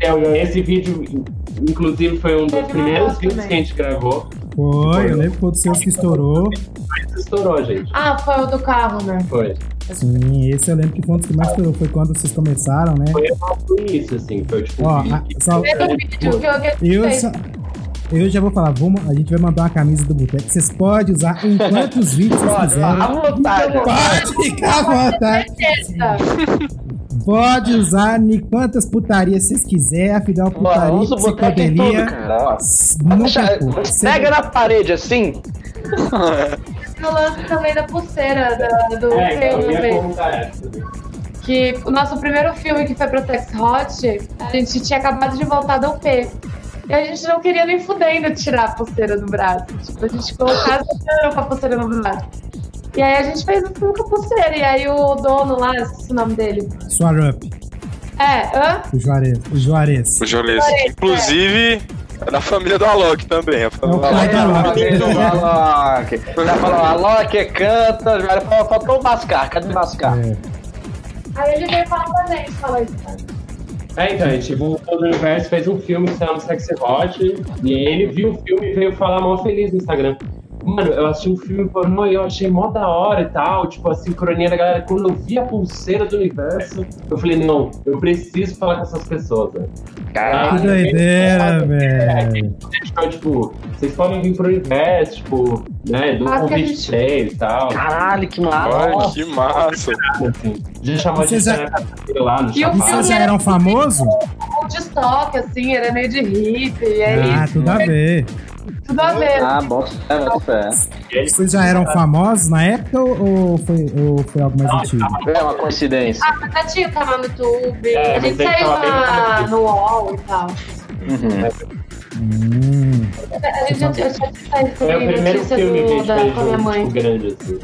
E Esse vídeo, in- inclusive, foi um dos Teve primeiros vídeos também. que a gente gravou. Foi, eu lembro que foi do seu que estourou. Mas estourou, gente. Ah, foi o do carro, né? Foi. Sim, esse eu lembro que foi um dos que mais estourou. Foi quando vocês começaram, né? Foi o nosso início, assim. Foi tipo. Ó, um vídeo a- que- só, Teve vídeo que eu, só- eu já vou falar, vamos, a gente vai mandar uma camisa do Boteco. Vocês podem usar em quantos vídeos vocês quiserem. à vontade. Pode ficar à vontade. Pode usar em quantas putarias vocês quiserem. Afinal, Mano, putaria, usa o boteco em tudo, psicodelia. Nunca Deixa- foi. Pega na parede assim. No lance também da pulseira da- do É, então, eu filme. perguntar essa. que o nosso primeiro filme que foi pro Sex Hot, a gente tinha acabado de voltar do UP. E a gente não queria nem fudendo tirar a pulseira do braço. Tipo, a gente colocava com a pulseira no braço. E aí a gente fez o filme com a pulseira. E aí o dono lá, esqueci o nome dele. Swarup, É, hã? o Juarez. O Juarez. O Juarez. Inclusive, é da família do Alok também. A família o do Alok. do Alok. Já falou, Alok canta, já falou, faltou o Mascar. Cadê o Mascar? É. Aí ele veio falar pra gente, falou isso. É, então, a gente voltou do universo, fez um filme que se chama Sexy Hot, e aí ele viu o filme e veio falar mó feliz no Instagram. Mano, eu assisti um filme pornô e eu achei mó da hora e tal, tipo, a sincronia da galera. Quando eu vi a pulseira do universo, eu falei, não, eu preciso falar com essas pessoas, velho. Que Caralho. doideira, velho. Então, tipo, vocês podem vir pro universo, tipo, né, do Ah, convite gente- pra vocês e tal. Caralho, que massa. que massa. Assim. Já chamou gente já- lá no E E vocês já eram famosos? Um de estoque, assim, é meio de hippie. E aí, Ah, tudo a ver. Tudo a ver. Ah, bom, é, boto fé. Vocês já eram famosos na época ou foi, ou foi algo mais antigo? É uma coincidência. Ah, mas já tinha canal no YouTube. É, a gente mas saiu na, no UOL e tal. Uhum. Hum, A gente já tinha saído com Foi o primeiro notícia filme que a gente da, fez com a minha mãe. grande, assim.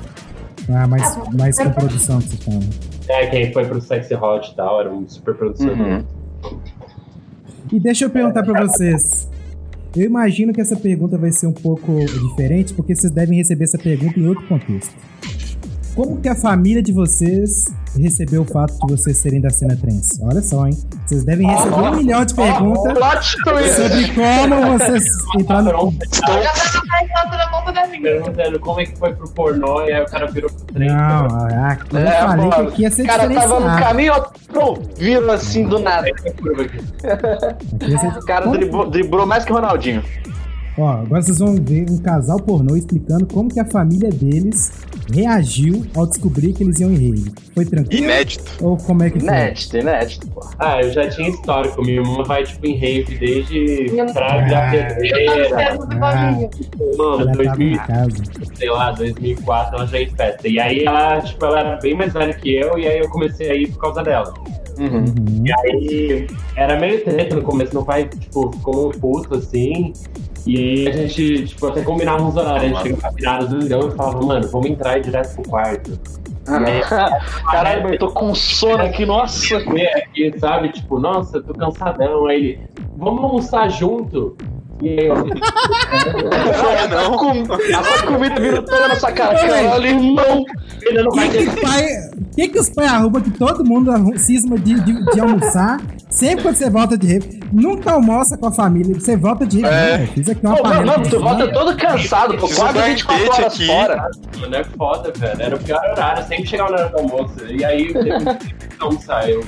ah, mais, mais com produção que vocês falam. É, quem foi pro Sexy Hot e tal, era uma super produção. Uhum. E deixa eu perguntar pra vocês. Eu imagino que essa pergunta vai ser um pouco diferente, porque vocês devem receber essa pergunta em outro contexto. Como que a família de vocês recebeu o fato de vocês serem da cena trans? Olha só, hein? Vocês devem receber um milhão de perguntas twist. sobre como vocês entraram. Estão, Já tava pensando na ponta da língua. Perguntando como é que foi pro pornô e aí o cara virou pro trem. Não, ah, eu É, falei pô, que aqui ia ser O cara tava no caminho, ó, pô, viram assim do nada. Aqui ia ser- O cara driblou, driblou mais que o Ronaldinho. Ó, agora vocês vão ver um casal pornô explicando como que a família deles reagiu ao descobrir que eles iam em rave. Foi tranquilo? inédito. Ou como é que foi? Inédito, inédito, pô. Ah, eu já tinha histórico. Minha irmã vai, tipo, em rave desde Eu não- trás da Ah. Pedreira. Mano, Ela tava 2000, em casa. sei lá, 2004, ela já ia em festa. E aí ela, tipo, ela era bem mais velha que eu, e aí eu comecei a ir por causa dela. Uhum. Uhum. E aí era meio treta no começo, meu pai, tipo, ficou um puto assim. E aí a gente, tipo, até combinava uns horários. A gente chegava virado do milhão e falava, mano, vamos entrar e ir direto pro quarto. Caralho, eu tô com sono aqui, nossa. Comer aqui, sabe? Tipo, nossa, eu tô cansadão. Aí ele, vamos almoçar junto? E aí eu, Ah, não. Com- A comida virou toda na sua cara. Caralho, irmão. ainda não O vai que, ter que, pai, que, que os pais arrumam que todo mundo cisma de, de, de almoçar? Sempre quando você volta de rave, nunca almoça com a família, você volta de rave. É. né? Fiz aqui uma Pô, mano, de tu volta todo cansado, pô, quase um 24 banquete horas aqui. fora. Mano, é foda, velho. Era o pior horário. Sempre chegava na hora do almoço. E aí, depois de almoçar, eu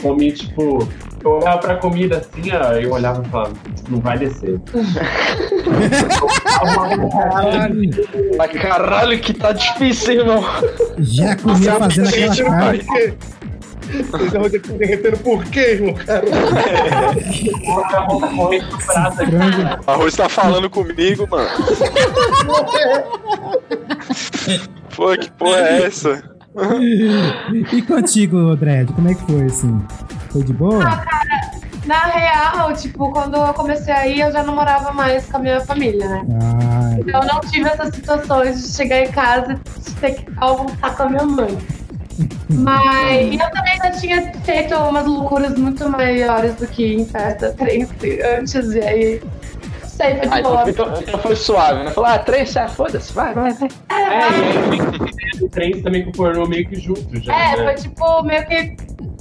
comi, tipo... Eu olhava pra comida assim, ó, eu olhava e falava, não vai descer. Caralho, Mas caralho, que tá difícil, irmão. já comia fazendo aquela Gente, cara. Pai. Vocês estavam derretendo por quê, irmão, cara? O arroz tá falando comigo, mano. Pô, que porra é essa? E contigo, Dredd, como é que foi assim? Foi de boa? Na real, tipo, quando eu comecei a ir, eu já não morava mais com a minha família, né? Ah, Então eu não tive essas situações de chegar em casa e ter que almoçar com a minha mãe. Mas e eu também já tinha feito umas loucuras muito maiores do que em festa trance antes, e aí. Não sei, foi de Aí boa. então, então foi suave, né? Falou, ah, três, ah, foda-se, vai, vai, vai. É, É, e aí o trens também o pornô meio que junto já. é, né? foi tipo meio que.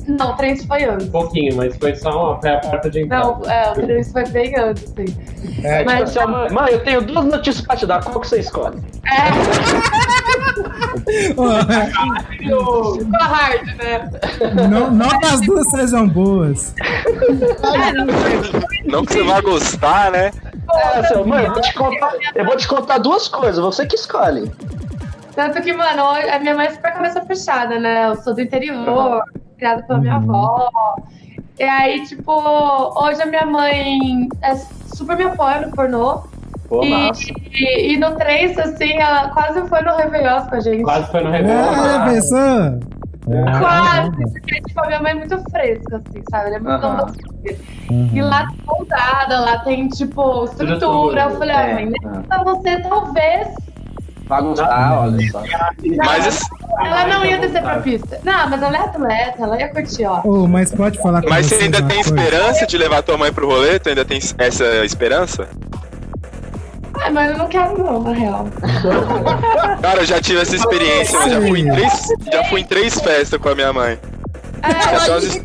Não, o trance foi antes. Um pouquinho, mas foi só uma, foi a porta de entrada. Não, é, o trance foi bem antes, sim. É, tipo Mas- Assim, ó, mãe, mãe, eu tenho duas notícias pra te dar, qual que você escolhe? Ó, Ficou hard, né? não, não que as duas sejam boas. Não que você vai gostar, né? É, ó, mãe, eu vou, te contar, eu vou te contar duas coisas, você que escolhe. Tanto que, mano, a minha mãe é super cabeça fechada, né? Eu sou do interior, criada pela minha Uhum. avó. E aí, tipo, hoje a minha mãe é super me apoia no pornô. Pô, e, massa. e, e no trance, assim, ela quase foi no Réveillon com a gente. Quase foi no É, Réveillon. É, Quase, é, porque tipo, a minha mãe é muito fresca, assim, sabe? Ela é muito. Uhum. E lá tem moldada, lá tem, tipo, estrutura. Estrutura, Eu falei, ah, é, mãe, é. pra você talvez Vai gostar, olha só. Mas esse- ela não ia descer pra pista. Não, mas ela é atleta, ela ia curtir, ó. Ô, mas pode falar com Mas você ainda tem coisa? esperança de levar tua mãe pro rolê? Tu ainda tem essa esperança? Ai, mas eu não quero não, na real. Cara, eu já tive essa experiência, eu já fui em três, já fui em três festas com a minha mãe. É, umas-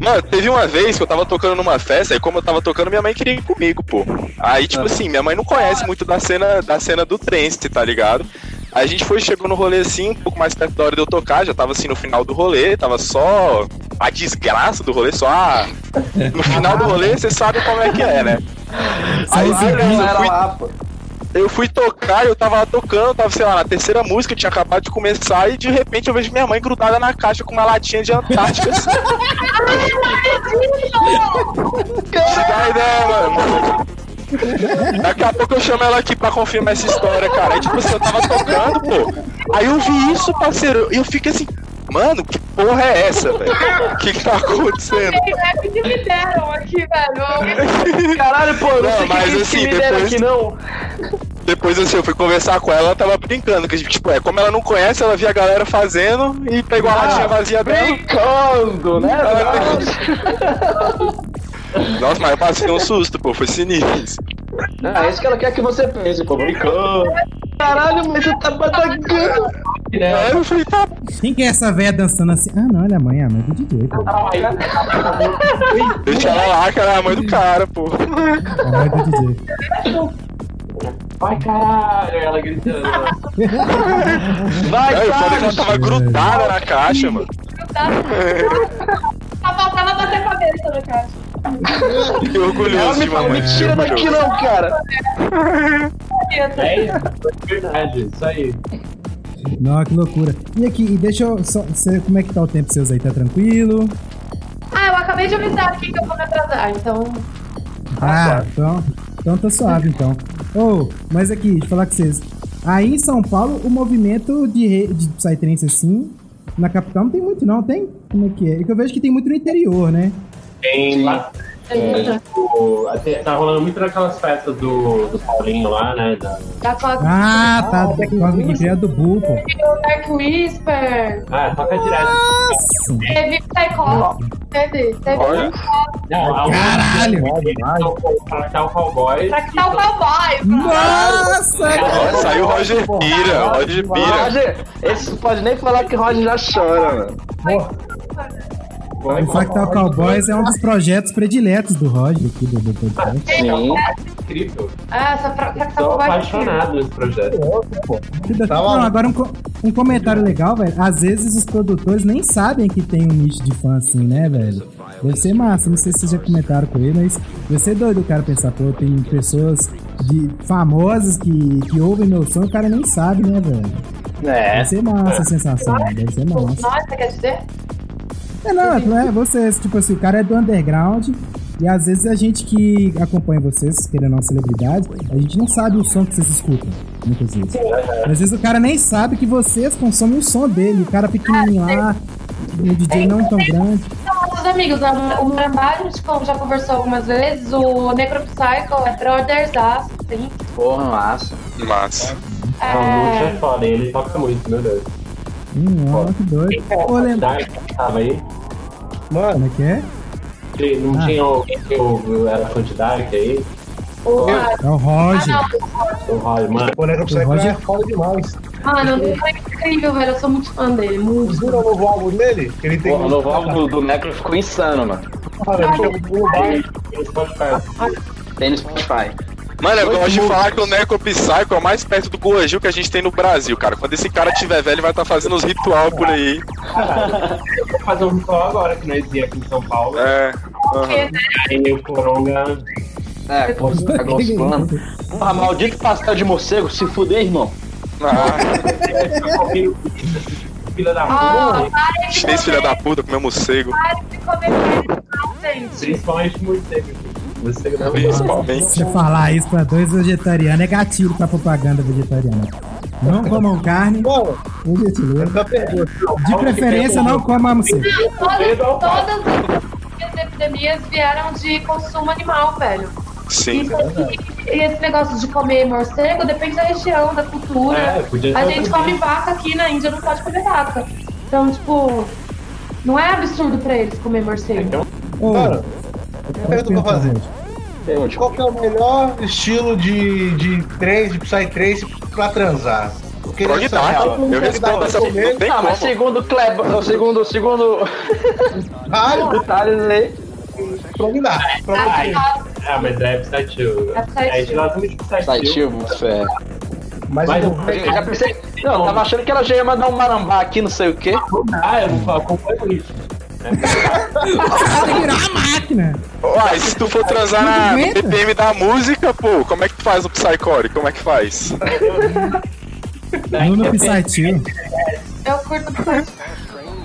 Mano, teve uma vez que eu tava tocando numa festa, e como eu tava tocando, minha mãe queria ir comigo, pô. Aí, tipo assim, minha mãe não conhece muito da cena, da cena do trance, tá ligado? Aí a gente foi, chegou no rolê assim, um pouco mais perto da hora de eu tocar, já tava assim no final do rolê, tava só a desgraça do rolê, só a... No final do rolê, você sabe como é que é, né? Aí, Não eu era fui, lá, pô. eu fui tocar, eu tava lá tocando, tava, sei lá, na terceira música, tinha acabado de começar, e de repente eu vejo minha mãe grudada na caixa com uma latinha de Antártica. assim. Dá ideia, mano. Daqui a pouco eu chamo ela aqui pra confirmar essa história, cara. Aí, tipo assim, eu tava tocando, pô. Aí eu vi isso, parceiro, e eu fiquei assim, mano, que porra é essa, velho? O que que tá acontecendo? que me deram aqui, velho. Caralho, pô, não, Não, sei mas que, que, assim, que me deram depois- aqui, não. Depois assim, eu fui conversar com ela, ela tava brincando, que tipo, é, como ela não conhece, ela via a galera fazendo e pegou a latinha vazia dela. Brincando, né? Nossa, mas eu passei um susto, pô, foi sinistro. Ah, é isso que ela quer que você pense, pô, brincando. Caralho, mas você tá batagando. Aí eu falei, tá, Quem que é essa véia dançando assim? Ah, não, ela é a mãe, a mãe do DJ, pô. deixa ela lá, que ela é a mãe do cara, pô. A mãe do DJ. Ai, caralho, ela gritando. Vai, Aí eu falei que ela cara. tava grudada na caixa, mano. Só faltava bater a cabeça na caixa. Que Ela orgulhoso me de fala, mamãe. me tira daqui não, cara. É isso, verdade, isso aí. Não, que loucura. E aqui, e deixa eu só. cê- como é que tá o tempo seus aí? Tá tranquilo? Ah, eu acabei de avisar aqui que eu vou me atrasar, então. Ah, então, então tá suave então. Ô, mas aqui, deixa eu falar com vocês. Aí em São Paulo, o movimento de, re- de Psytrance assim, na capital não tem muito não, tem? Como é que é? É que eu vejo que tem muito no interior, né? Tem lá. É, tipo, até, tá rolando muito naquelas festas do, do Paulinho lá, né? Da, Da Ah, tá. Causa que criado do Bull, pô. o Dark Whisper. ah, toca direto. Nossa! Teve Psycho. Teve, teve. Não, a- Caralho! Fractal Cowboy. Pra que tá o cowboy? Nossa! Ó, Saiu o Roger Pira, Roger Pira. Roger, esse pode nem falar que Roger já chora, mano. Foi O Fractal Cowboys é um dos projetos prediletos do Roger aqui do, do podcast. Sim. incrível. Ah, essa pra, pra que tá Tô o cowboy. apaixonado nesse projeto. Tá Não, agora um, um comentário legal, velho. Às vezes os produtores nem sabem que tem um nicho de fã assim, né, velho? Deve ser massa, não sei se vocês já comentaram com ele, mas deve ser doido o cara pensar, pô, tem pessoas de famosas que, que ouvem meu som e o cara nem sabe, né, velho? É. Deve ser massa a sensação, deve ser massa. Nossa, quer dizer? É, não, não é vocês, tipo assim, o cara é do underground e às vezes a gente que acompanha vocês, querendo uma celebridade, a gente não sabe o som que vocês escutam, muitas vezes. Às vezes o cara nem sabe que vocês consomem o som dele, o cara pequenininho lá, o DJ não tão grande. São nossos amigos. O Marambá, a gente já conversou algumas vezes. O Necropsycho é brothers, sim. Porra, massa. Massa. O É, é foda, ele toca muito, meu Deus. Hum, ó, que doido. Ô, lembra... Dark tava aí. Como Mano, é que é? Não Ah. tinha alguém que eu, era fã de Dark aí? O- É o Roger. O Roy, mano. o boneco Psycho Roger- é foda demais. Mano, o Necro é incrível, velho. Eu sou muito fã dele. Muito. Viram o novo álbum dele? Que ele tem Pô, o novo álbum do, do Necro ficou insano, mano. Cara, ele. Tem no Spotify. Mano, eu gosto de falar que o Neco Psycho é o mais perto do Goajil que a gente tem no Brasil, cara. Quando esse cara tiver velho, vai estar fazendo uns ritual por aí. Eu vou fazer um ritual agora que nós ia aqui em São Paulo. É. né? Aí o Coronga. É, você tá gostando. Porra, maldito pastel de morcego, se fuder, irmão. Ah, Filha da Ó, puta. chinês filha da comer, puta, comeu morcego. parem de comer gente. Principalmente morcego. Morcego da Principalmente. Você falar isso pra dois vegetarianos é gatilho pra propaganda vegetariana. Não comam carne, essa pergunta. De preferência, não comam morcego. Todas, todas as epidemias vieram de consumo animal, velho. Sim. E esse negócio de comer morcego depende da região, da cultura. É, A gente outro come vaca aqui na Índia, não pode comer vaca. Então, tipo, não é absurdo pra eles comer morcego. Então, Ô, Mano, pergunta pra fazer. Pergunte. Qual que é o melhor estilo de, de trance, de Psytrance pra transar? Porque Prog Dark. Eu respondo essa comer- não Ah, mas segundo o Kleber, o segundo, segundo Caralho, o Thales aí, Prog Dark. Ah, mas é Psychill. É Psychill. Psychill. Fé. Mas, Mas eu, o- Eu já pensei. Não, eu tava achando que ela já ia mandar um marambá aqui, não sei o quê. Ah, eu não falo, acompanho isso. Tem que virar uma máquina. Uai, se tu for transar na, no. BPM da música, pô, como é que tu faz no Psycore? Como é que faz? No no Psychill. Eu curto.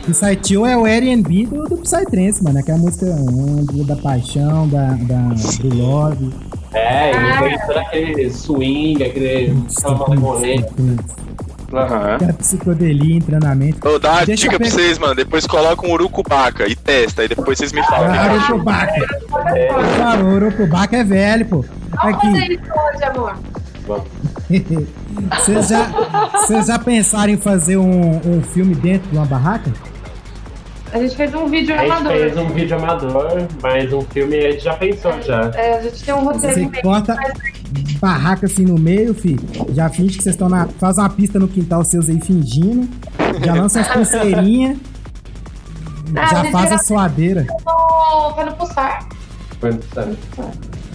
Psychill é o R&B do, do Psytrance, mano. Aquela música onde, da paixão, da, da, do love. É, ele tem todo aquele swing, aquele. aquela Aham. Aquela psicodelia em treinamento. Eu dou uma dica pra vocês, mano. Depois coloca um urucubaca e testa, e depois vocês me falam. Ah, Urucubaca. Falou, Urucubaca é velho, pô. Vamos fazer Aqui, isso hoje, amor. vocês já, vocês já pensaram em fazer um, um filme dentro de uma barraca? A gente fez um vídeo A gente amador. fez um vídeo amador, mas um filme a gente já pensou já. É, a gente tem um roteiro Você corta barraca assim no meio, fi. Já finge que vocês estão na. Faz uma pista no quintal seus aí fingindo. Já lança as pulseirinhas. Ah, já faz a suadeira. no- Foi no pulsar. Quando sabe?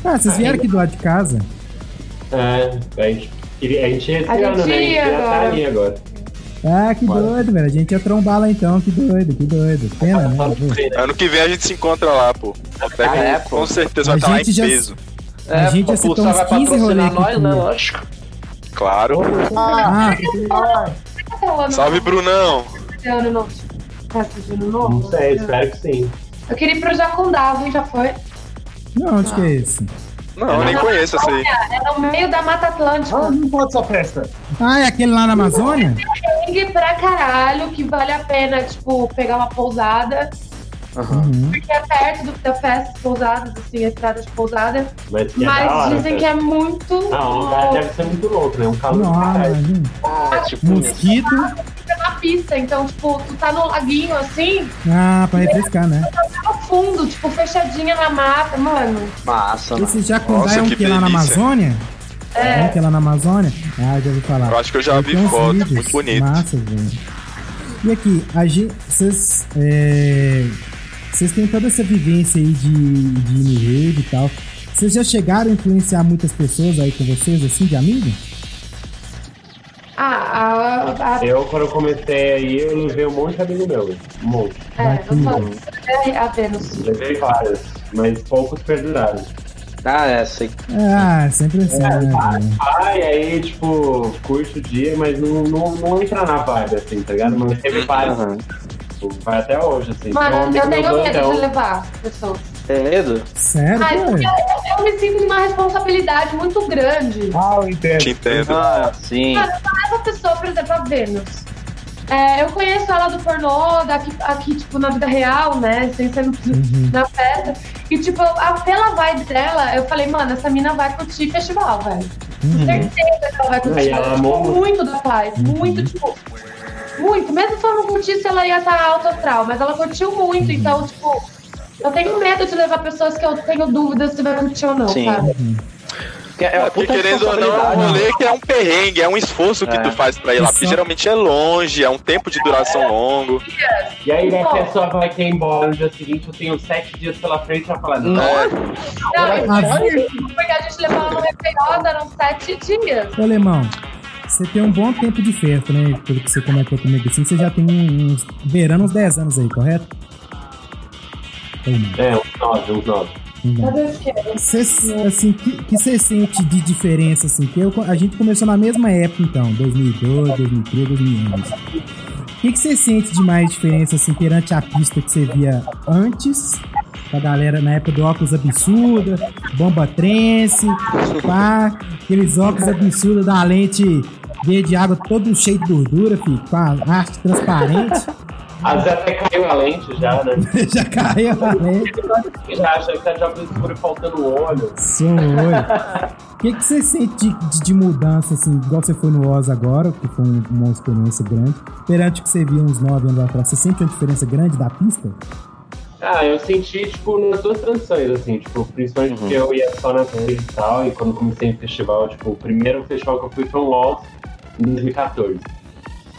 Ah, vocês vieram aqui do lado de casa. É, a gente, a gente ia esse A gente ano, né? A gente ia estar ali agora. Ah, que doido, velho. A gente ia trombar lá então, que doido, que doido. Pena, né? pô? Ano que vem a gente se encontra lá, pô. Até Ah, com, é, pô. com certeza A vai estar lá em já- peso. A gente já o citou Pulsar uns vai 15 patrocinar rolê nós, né? Lógico. Claro. Ah, é ano Salve, Brunão. ano novo. Festa de ano novo? Não sei, espero que sim. Eu queria ir pro Jacundava, já foi? não, onde que é esse? Não, eu nem conheço essa aí. É no meio da Mata Atlântica. Ah, não pode essa festa. Ah, é aquele lá na Amazônia? Perrengue pra caralho, que vale a pena, tipo, pegar uma pousada. Uhum. Porque é perto do, da festa, pousadas, assim, a estrada de pousada. Mas, que é Mas hora, dizem que cara. é muito. Ah, o lugar deve ser muito louco, né? Um calor imagina. É, tipo, Mosquito. Fica na pista, então, tipo, tu tá no laguinho assim, Ah, pra refrescar, né? no fundo, tipo, fechadinha na mata, mano. massa, mano. Esse Jacundá Nossa, é um que que lá na. Amazônia? É. um que lá na Amazônia? Ah, já ouvi falar. Eu acho que eu já Eu vi foto, vídeos. muito bonito. Massa, velho. E aqui, a gente, vocês, é, vocês têm toda essa vivência aí de, de rede e tal. Vocês já chegaram a influenciar muitas pessoas aí com vocês, assim, de amigo? Ah, a. a Eu, quando eu comecei aí, eu levei um monte de amigo meu. Um monte. é, eu sou a Vênus. Levei vários, mas poucos perduraram. Ah, é, sei. Ah, sempre assim, né, velho? Ah, e aí, tipo, curte o dia, mas não, não, não entra na vibe, assim, tá ligado? Mas teve vários, Aham. Tipo, vai até hoje, assim. Um Mano, eu tenho medo Dandão. de levar pessoas. Tem medo? Sério, Ai, porque pô? eu, eu me sinto numa responsabilidade muito grande. Ah, eu entendo. Te entendo. Ah, sim. Cara, essa pessoa, por exemplo, a Vênus. É, eu conheço ela do pornô, daqui, aqui, tipo, na vida real, né? Sem ser no- Uhum. na festa. E, tipo, a, pela vibe dela, eu falei, mano, essa mina vai curtir festival, velho. Uhum. Certeza que ela vai curtir. Ela amou gostou muito da paz, Uhum. muito, tipo. Muito. Mesmo se eu não curtisse, ela ia estar alto astral, mas ela curtiu muito, então, tipo, eu tenho medo de levar pessoas que eu tenho dúvidas se vai curtir ou não, Sim. sabe? É, é uma Porque querendo ou não, é um rolê que é um perrengue, é um esforço que É. tu faz pra ir lá. Porque geralmente é longe, é um tempo de duração longo. E aí a Bom. pessoa vai ter embora no dia seguinte, eu tenho sete dias pela frente e vai falar, não, É, Não, eu- Ah, porque a gente levou ela no Réveillon, eram sete dias. Ô, Alemão, você tem um bom tempo de festa, né? Pelo que você comentou comigo assim, você já tem uns. beirando uns 10 anos aí, correto? É, uns nove, uns nove. Não. Cadê os que? Cê, assim, que, que você sente de diferença, assim? Que eu- a gente começou na mesma época, então, 2012, 2013, 2011. O que você sente de mais diferença, assim, perante a pista que você via antes, com a galera na época do óculos absurda, bomba trense, pá, aqueles óculos absurdos da lente verde água todo cheio de gordura, filho, com a haste transparente, Às vezes até caiu a lente já, né? já caiu a lente. Já acha que tá de óculos escuro faltando olho. Sou oi. O que, que você sente de, de- de mudança, assim, igual você foi no Oz agora, que foi um- uma experiência grande, perante o que você via uns 9 anos atrás, você sente uma diferença grande da pista? Ah, eu senti, tipo, nas duas transições, assim, tipo, principalmente porque eu ia só na TV e tal, e quando comecei em festival, tipo, o primeiro festival que eu fui foi um Waltz em 2014.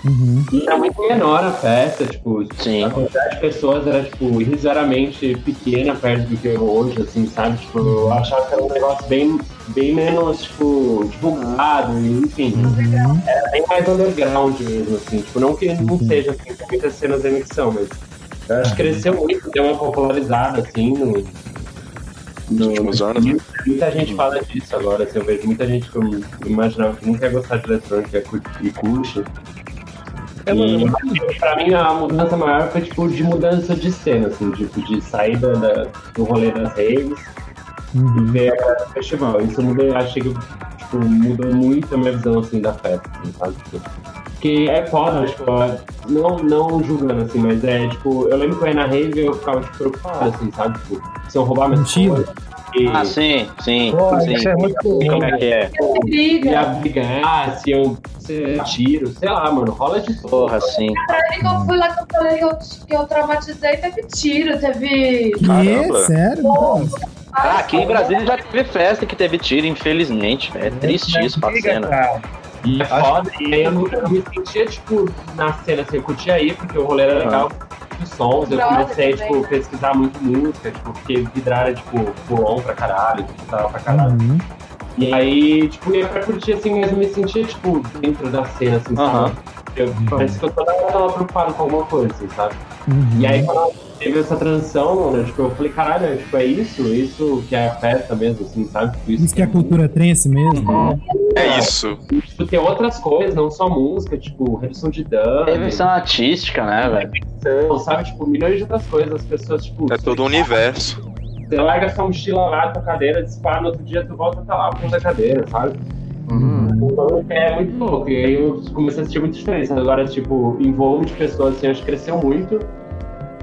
Uhum. E era muito menor a festa, tipo, Sim. a quantidade de pessoas era, tipo, irrisoriamente pequena perto do que é hoje, assim, sabe? Tipo, eu achava que era um negócio bem, bem menos, tipo, divulgado, e, enfim, Uhum. era bem mais underground mesmo, assim, tipo, não que não Uhum. seja, assim, tem muitas cenas de emissão, mas eu acho que cresceu muito, deu uma popularizada, assim, no... Nos últimos anos, né? Muita gente fala disso agora, assim, eu vejo muita gente que eu imaginava que nunca ia gostar de eletrônica e curte- e curte. E pra mim a mudança maior foi tipo de mudança de cena, assim, tipo, de saída da- do rolê das raves e Uhum. ver a festival. Isso mudou, achei que tipo, mudou muito a minha visão assim, da festa, assim, sabe? Que é foda, tipo, não, não julgando assim, mas é tipo, eu lembro que eu ia na rave e eu ficava tipo, preocupado, assim, sabe? Tipo, se eu roubar Mochila. coisas. E, Ah, sim, sim, Pô, sim. isso é muito Como é que é? ia Briga. brigar, se eu se eu tiro, sei lá, mano, rola de. Porra, sim. Pra mim, que eu fui lá que eu falei que eu, que eu traumatizei, teve tiro, teve. Que? Sério? Ah, aqui em Brasília já teve festa que teve tiro, infelizmente. velho. É triste isso pra cena. cara. E é foda, e aí eu, não- eu me sentia, tipo, na cena, assim, eu curtia aí, porque o rolê era legal, os sons, eu comecei, também, tipo, né? pesquisar muito música, tipo, porque vidrar era, tipo, pulon pra caralho, tipo, tava pra caralho. Uhum. E aí, tipo, ia pra curtir, assim, mas eu me sentia, tipo, dentro da cena, assim, sabe? Eu, parece que eu toda hora tava preocupado com alguma coisa, assim, sabe? Uhum. E aí, quando teve essa transição, né, tipo, eu falei, caralho, é, tipo, é isso, isso que é a festa mesmo, assim, sabe? Tipo, Isso que é a cultura trance mesmo. É isso. Tipo, tem outras coisas, não só música, tipo, redução de dano, Revisão artística, né, velho? sabe? Tipo, milhões de outras coisas. As pessoas, tipo, É todo um universo. você larga sua mochila lá, tua cadeira, dispara, no outro dia tu volta tá lá a ponta da cadeira, sabe? Então, é muito louco. E aí eu comecei a sentir muita diferença. Agora, tipo, em volume de pessoas, assim, acho que cresceu muito.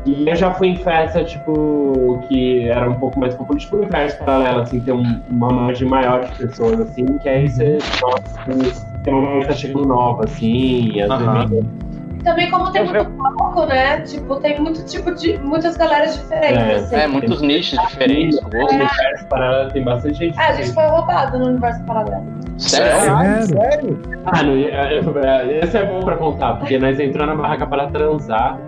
E eu já fui em festa, tipo, que era um pouco mais popular, tipo, universo paralelo, assim, tem um- uma margem maior de pessoas, assim, que aí você, nossa, tem uma que tá chegando nova, assim, às vezes Também, como tem Eu- muito palco, né? Tipo, tem muito tipo de. muitas galeras diferentes, É. assim. É, muitos nichos diferentes, No gostos. universo paralelo tem bastante gente. Ah, a gente foi roubado no universo paralelo. Sério? Sério? Sério? Ah, no, é, é, esse é bom pra contar, porque nós entramos na barraca para transar,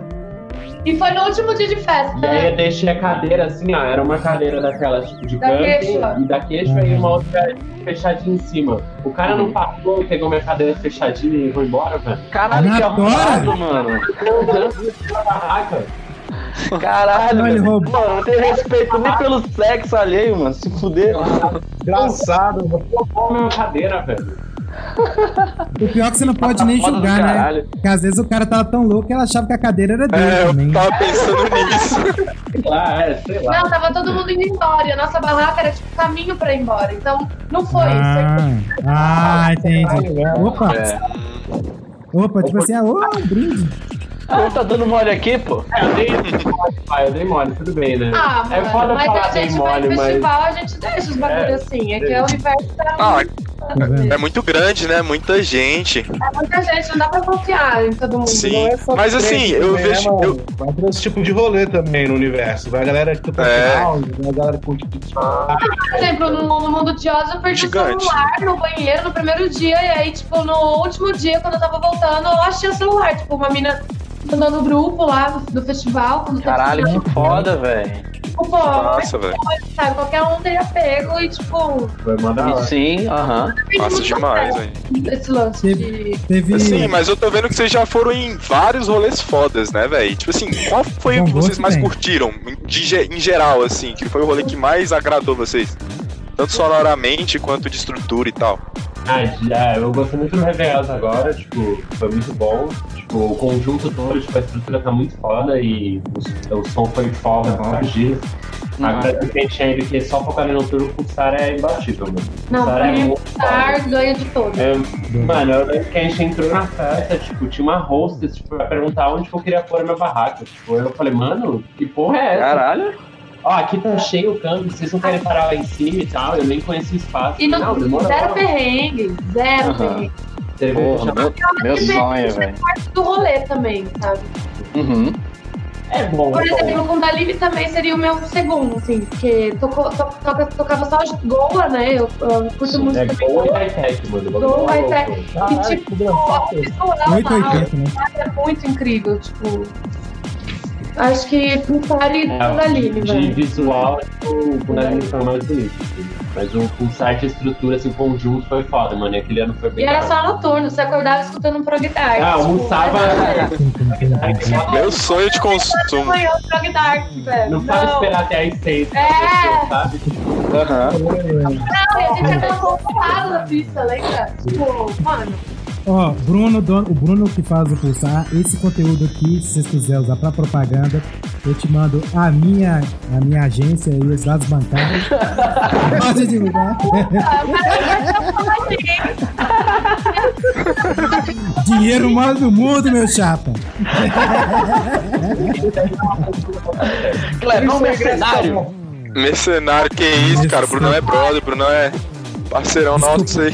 E foi no último dia de festa, e aí né? eu deixei a cadeira assim, ó, era uma cadeira daquelas tipo de Da camping, e da queixo e uma outra fechadinha em cima. O cara não passou, pegou minha cadeira fechadinha e foi embora, velho. Caralho, que Aleatório. arrombado, mano. Caralho, ele. Mano, não tem respeito nem pelo sexo alheio, mano. Se fuder. Engraçado. Roubou a minha cadeira, velho. O pior é que você não pode nem julgar, né? Porque às vezes o cara tava tão louco que ela achava que a cadeira era dele É, também. eu tava pensando nisso. Lá, é, sei lá. Não, tava todo mundo indo embora. E a nossa barraca era tipo caminho pra ir embora. Então, não foi Ah, isso. ah, entendi. Opa, É. opa, tipo assim, ah, ô, um brinde. Ah, tá dando mole aqui, pô. É, eu dei mole, pai, eu dei mole, tudo bem, né? Ah, é mano, foda mas falar a gente vai mole, no mas. festival, a gente deixa os bagulhos É, assim. É que é o universo Ah, Tá vendo? É muito grande, né? Muita gente. É muita gente, não dá pra confiar em todo mundo. Sim. Não é Mas assim, trend eu também, vejo. né, eu-? Vai ter esse tipo de rolê também no universo. Vai a galera que tá É. final, vai a galera que curte TikTok. Por exemplo, no, no mundo de Oz, eu perdi Gigante. o celular no banheiro no primeiro dia, e aí, tipo, no último dia, quando eu tava voltando, eu achei o celular. Tipo, uma mina mandou no grupo lá do, do festival. Quando Caralho, que foda, velho. Tipo, pô, Nossa, velho. sabe, qualquer um teria pego e, tipo, Foi da hora. Sim, aham. Massa demais, velho. esse lance de. Teve. Sim, mas eu tô vendo que vocês já foram em vários rolês fodas, né, velho? Tipo assim, qual foi o Bom que vocês mais tem. curtiram, de em geral, assim? Que foi o rolê que mais agradou vocês? Tanto sonoramente quanto de estrutura e tal. Ah, já, eu gostei muito do Reveals agora, tipo, foi muito bom. Tipo, o conjunto todo, tipo, a estrutura tá muito foda e o, o som foi foda, vários dias. Agora que a gente ele que é só focar no noturno, o Pulsar é imbatível, mano. Não, Pulsar pra é ganha de todos. É, mano, eu lembro que a gente entrou na festa, tipo, tinha uma hostess, tipo, pra perguntar onde que eu queria pôr a minha barraca. Tipo, eu falei, mano, que porra é essa? Caralho. Ó, aqui tá cheio o câmbio, vocês não querem parar lá em cima e tal, eu nem conhecia o espaço. E não, demora zero não. perrengue, zero Aham. perrengue. Teve Porra, meu, meu sonho, velho. Parte do rolê também, sabe? Uhum. É bom, Por é bom. exemplo, com o Dalive também seria o meu segundo, assim, porque tocou, to, toca, tocava só de Goa, né? Eu, eu curto muito É também Gol e Goa. high-tech, mano. é high-tech. louco. E Caralho, tipo, que engraçado. o visual lá 880, né? é muito incrível, tipo. Acho que Pulsar e É, Dalive, de velho. visual, tipo, o Kundalini foi mais bonito. assim. Mas o Pulsar de estrutura, assim, o conjunto foi foda, mano. E aquele ano foi E bem era da só noturno, você acordava escutando um prog dark. Ah, tipo, almoçava- era- Meu sonho de Da consumo. manhã, o prog dark, velho. Não faz esperar até as seis É. sabe? Aham. Não, e a gente era confortável na pista, lembra? Tipo, mano. Ó, Bruno, dono- o Bruno que faz o Pulsar, esse conteúdo aqui, se vocês quiserem usar pra propaganda, eu te mando a minha, a minha agência e os dados bancários. Pode divulgar. Dinheiro move o mundo, meu chapa. Clebão mercenário. Mercenário, que isso, cara? Bruno é brother, Bruno é parceirão nosso, aí.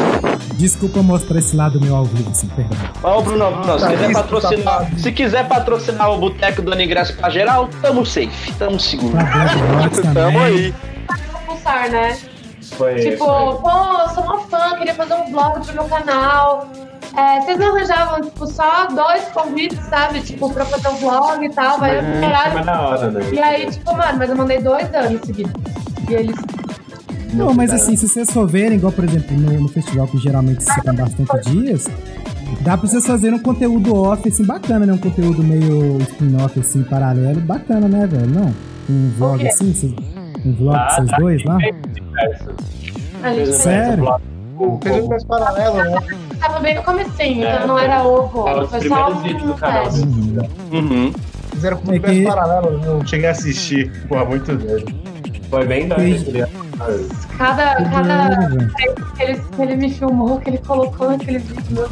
Desculpa mostrar esse lado meu ao vivo, assim, perdão. Ó, Bruno, Bruno, se Tá quiser patrocinar, tá se quiser patrocinar o Boteco do Ingresso pra geral, tamo safe, tamo seguro. Tá bom, Rhodes Tamo aí. Pulsar, né? Foi, Tipo, foi. pô, eu sou uma fã, queria fazer um vlog pro meu canal. É, vocês não arranjavam, tipo, só dois convites, sabe? Tipo, pra fazer um vlog e tal, vai Mas caralho. hora, né? E aí, tipo, mano, mas eu mandei dois anos seguidos. E eles. Não, mas assim, se vocês for verem, igual por exemplo no, no festival que geralmente se ficam bastante dias, dá pra vocês fazerem um conteúdo off, assim, bacana, né? Um conteúdo meio spin-off, assim, paralelo, bacana, né, velho? Não? Um vlog quê? assim, vocês- um vlog Ah, vocês tá. dois lá? Sério? Fez um universo paralelo, né? tava bem no comecinho, É, então não era o vlog, Os foi só primeiros vídeos do um canal. Uhum. Fizeram com um É universo que- paralelo, eu não cheguei a assistir. Porra, muito doido. Foi bem doido. Cada, Que cada que ele, que ele me filmou, que ele colocou naquele vídeo. meu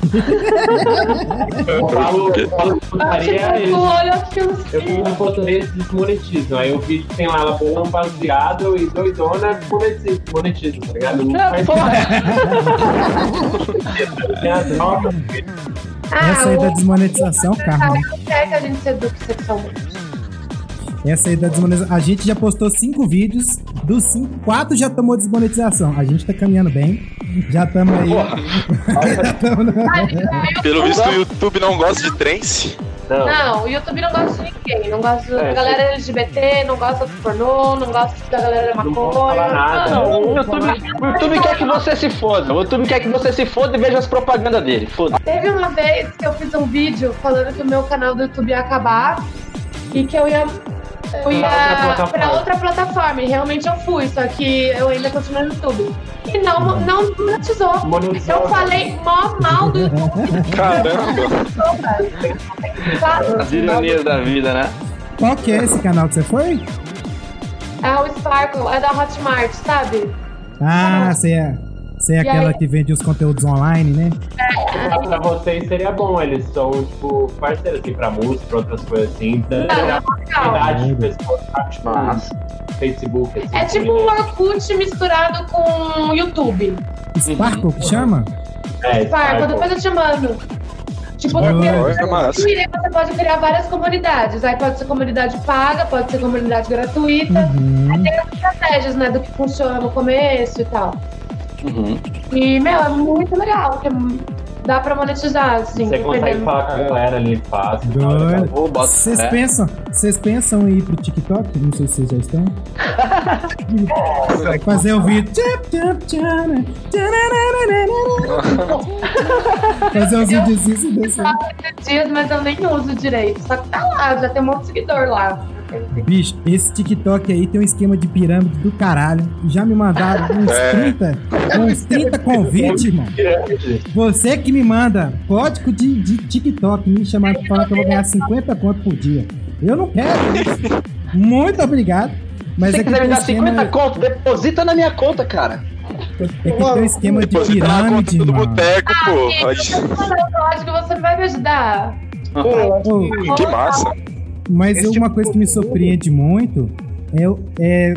Eu falo, eu falo de Ah, putaria, tipo, eles tu olha aquilo Eu assim. fui no português eles desmonetizam. Aí o vídeo tem lá ela bom baseado e doidona monetiza, monetiza, tá ligado? Não É, faz porra. tem a droga. Essa aí da desmonetização, Carmen. Não quer que a gente se eduque sexualmente. Essa aí da desmonetização. A gente já postou cinco vídeos, dos cinco, quatro já tomou desmonetização. A gente tá caminhando bem. Já estamos aí. Já tamo na- Pelo visto, o YouTube não gosta de trance. Não. Não, o YouTube não gosta de ninguém. Não gosta da É, galera LGBT, não gosta do pornô, não gosta da galera da Não maconha. nada. Não, O YouTube, o YouTube quer que você se foda. O YouTube quer que você se foda e veja as propagandas dele. Foda. Teve uma vez que eu fiz um vídeo falando que o meu canal do YouTube ia acabar e que eu ia. Eu ia Pra outra plataforma. pra outra plataforma. E realmente eu fui, só que eu ainda continuo no YouTube. E não, não monetizou. Monetizou. Eu falei mó mal do YouTube. Caramba. As ironias da vida, né? Qual que é esse canal que você foi? É o Sparkle, é da Hotmart, sabe? Ah, você é, você é E aquela aí? que vende os conteúdos online, né? Pra, pra vocês seria bom, eles são, tipo, parceiros, assim, pra música, pra outras coisas assim. Dando Ah, oportunidade de pessoas? Tipo. Facebook, assim. É tipo um Orkut misturado com YouTube. Sparkle que chama? É, Sparkle, depois eu te mando. Tipo, é no Twitter você pode criar várias comunidades. Aí pode ser comunidade paga, pode ser comunidade gratuita. Uhum. Tem as estratégias, né, do que funciona no começo e tal. Uhum. E, meu, é muito legal, porque dá pra monetizar, assim. Você consegue falar com a galera ali fácil. Vocês pensam, vocês pensam em ir pro TikTok? Não sei se vocês já estão. Fazer o vídeo. Fazer uns vídeos assim desse. Esses dias, mas eu nem uso direito. Só que tá lá, já tem um monte de seguidor lá. Bicho, esse TikTok aí tem um esquema de pirâmide do caralho. Já me mandaram uns É. 30, uns 30 convites, irmão. Você que me manda código de, de TikTok, me chamar pra falar que eu vou ganhar 50 conto por dia. Eu não quero isso. Muito obrigado. Mas Se é que quiser me dar 50 esquema, conto, deposita na minha conta, cara. é que tem um esquema de pirâmide, do mano. boteco, pô. Se Pode- eu mandar o código, você vai me ajudar. Pô, eu acho Ô, que- Que massa. Mas Esse uma tipo coisa que me surpreende muito é, é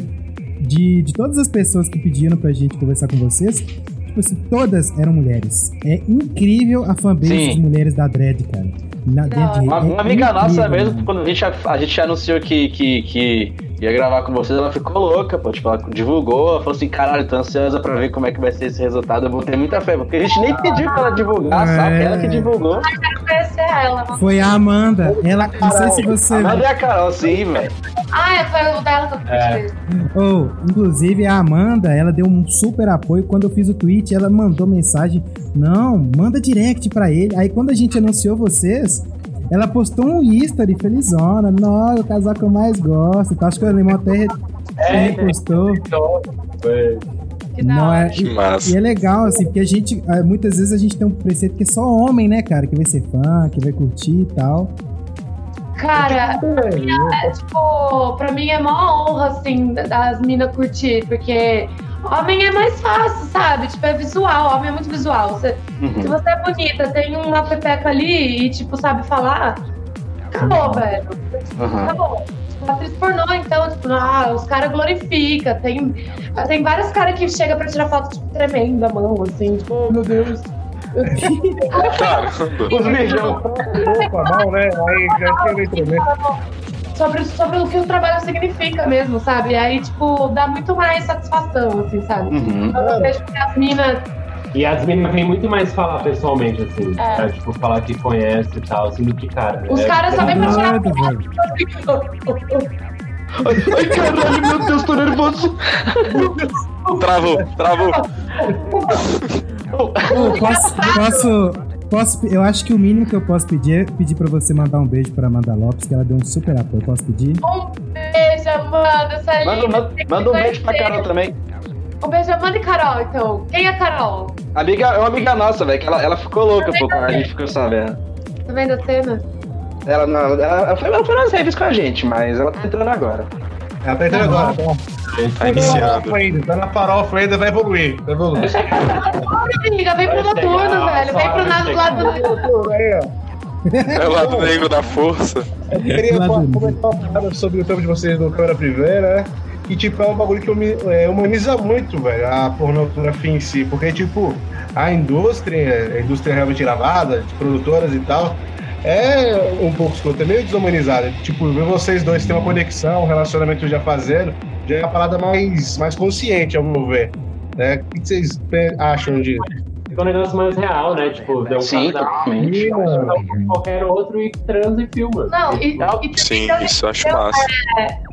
de, de todas as pessoas que pediram pra gente conversar com vocês, tipo assim, todas eram mulheres. É incrível a fanbase Sim. de mulheres da Dread, cara. Na, de- Uma, é uma amiga nossa incrível, mesmo, mano. quando a gente, a gente anunciou que, que, que ia gravar com vocês, ela ficou louca, pô. Tipo, ela divulgou, ela falou assim, caralho, tô ansiosa pra ver como é que vai ser esse resultado. Eu vou ter muita fé, porque a gente nem pediu pra ela divulgar, É. sabe? Ela que divulgou. Quero conhecer ela. Foi a Amanda. Ela, não sei se você. A Amanda e a Carol, sim, velho. Ah, é, foi o dela que eu É. pedi. Oh, inclusive a Amanda, ela deu um super apoio. Quando eu fiz o tweet, ela mandou mensagem. Não, manda direct pra ele. Aí quando a gente anunciou vocês, ela postou um history felizona. Nossa, o casal que eu mais gosto. Tá? Acho que o Alemão até re- repostou. Não, hora. é, Que massa. e é legal, assim, porque a gente, muitas vezes a gente tem um preceito que é só homem, né, cara, que vai ser fã, que vai curtir e tal. Cara, é, tipo, pra mim é uma honra, assim, das minas curtir, porque homem é mais fácil, sabe? Tipo, é visual, homem é muito visual. Você- Uhum. Se você é bonita, tem uma pepeca ali e, tipo, sabe falar, acabou, velho. Uhum. Acabou. Tipo, atriz pornô, então, tipo, ah, os caras glorificam. Tem, tem vários caras que chegam pra tirar foto, tipo, tremendo a mão, assim, tipo, oh, meu Deus. Os beijão. Opa, mal, né? Aí já tinha letra, né? sobre, sobre o que o trabalho significa mesmo, sabe? Aí, tipo, dá muito mais satisfação, assim, sabe? Uhum. Então, eu vejo que as minas. E as meninas vêm muito mais falar pessoalmente, assim. É. né? Tipo, falar que conhece e tal, assim, do que cara. Os É- caras só vêm pra tirar. Ai, caralho, meu Deus, tô nervoso. Travou, travou. Posso, posso, posso, eu acho que o mínimo que eu posso pedir é pedir pra você mandar um beijo pra Amanda Lopes, que ela deu um super apoio. Posso pedir? Um beijo, Amanda, essa é Manda, manda, manda um beijo pra Carol também. Um beijo, Amanda e Carol, então. Quem é Carol? Amiga, é uma amiga nossa, velho, que ela, ela ficou louca, pô, quando a gente ficou sabendo. Tá vendo a cena? Ela, não, ela, ela foi, ela foi nas redes com a gente, mas ela tá entrando agora. Ela tá entrando agora. Tá Tá iniciando. ainda, tá na farofa ainda, vai evoluir. Vai evoluir. Amiga, vem pro noturno, velho. Vem pro lado, chegar. lado Aí, ó. É o lado negro da força. Eu queria do- comentar uma parada sobre o tempo de vocês no Câmara Privê, né? E, tipo, é um bagulho que é, humaniza muito, velho, a pornografia em si. Porque, tipo, a indústria, a indústria realmente gravada, de produtoras e tal, é um pouco escrota, é meio desumanizada. Tipo, ver vocês dois terem uma conexão, um relacionamento já fazendo, já é uma parada mais, mais consciente, ao meu ver. Né? O que vocês acham disso? Fica um negócio mais real, né? Tipo, deu um Sim, totalmente. Qualquer outro e transa e filma. Não, e, e Sim, também isso eu acho massa.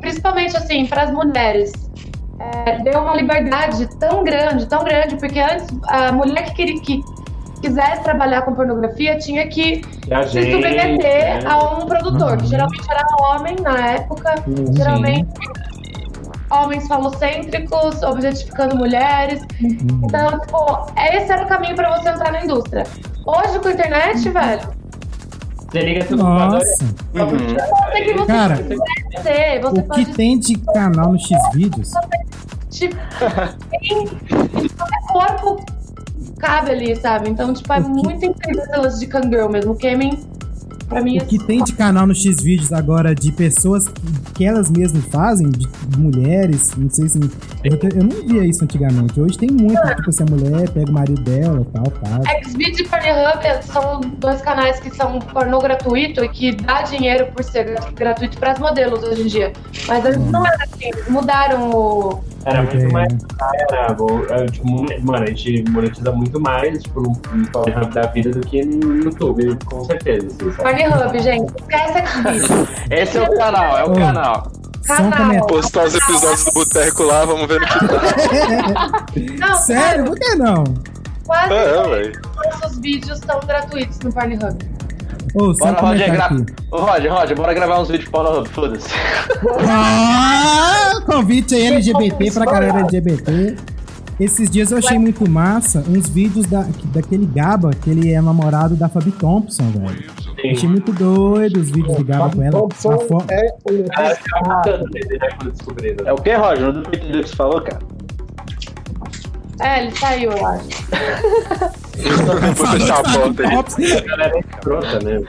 principalmente assim, para as mulheres. É, deu uma liberdade tão grande, tão grande, porque antes a mulher que, queria, que quisesse trabalhar com pornografia tinha que E se submeter né? a um produtor, Uhum. que geralmente era homem na época, geralmente homens falocêntricos, objetificando mulheres. Então, tipo, esse era o caminho para você entrar na indústria. Hoje, com a internet, velho, Você liga seu computador Nossa, Uhum. você que você Cara, quiser ser, você o que pode tem de canal no X-Vídeos? Tipo, tem, corpo cabe ali, sabe? Então, tipo, é muito incrível lance de Kangirl mesmo. O Kemen, pra mim, O que tem de canal no X-Vídeos agora de pessoas que, elas mesmas fazem, de mulheres, não sei se Eu, eu não via isso antigamente. Hoje tem muito, tipo assim, a mulher pega o marido dela e tal, tal. Xvideo e Pornhub são dois canais que são pornô gratuito e que dá dinheiro por ser gra- gratuito para as modelos hoje em dia. Mas eles não eram assim, eles mudaram o. Era muito mais era, bom, é, tipo, mano, a gente monetiza muito mais, tipo, no no Pornhub da vida do que no YouTube, com certeza, assim? Pornhub, gente. Esquece Xvideo. Esse é o canal, é o canal. Canal. Postar os episódios do Boteco lá, vamos ver no que dá. Não, Sério? Por que não? quase É, todos os nossos vídeos estão gratuitos no Pornhub. Ô, Bora, Roger, gra... Ô, Roger, Roger, bora gravar uns vídeos porno, foda-se. Ah, convite aí LGBT pra galera LGBT. Esses dias eu achei muito massa uns vídeos da, daquele Gaba, que ele é namorado da Fabi Thompson, velho. Achei muito doido os vídeos do Gaba com ela. Thompson A fo- é Ah, né, quando descobriram. É o que, Roger? Não entendeu o que você falou, cara? É, ele saiu, eu acho. Vou fechar a porta aí. A galera é escrota, né?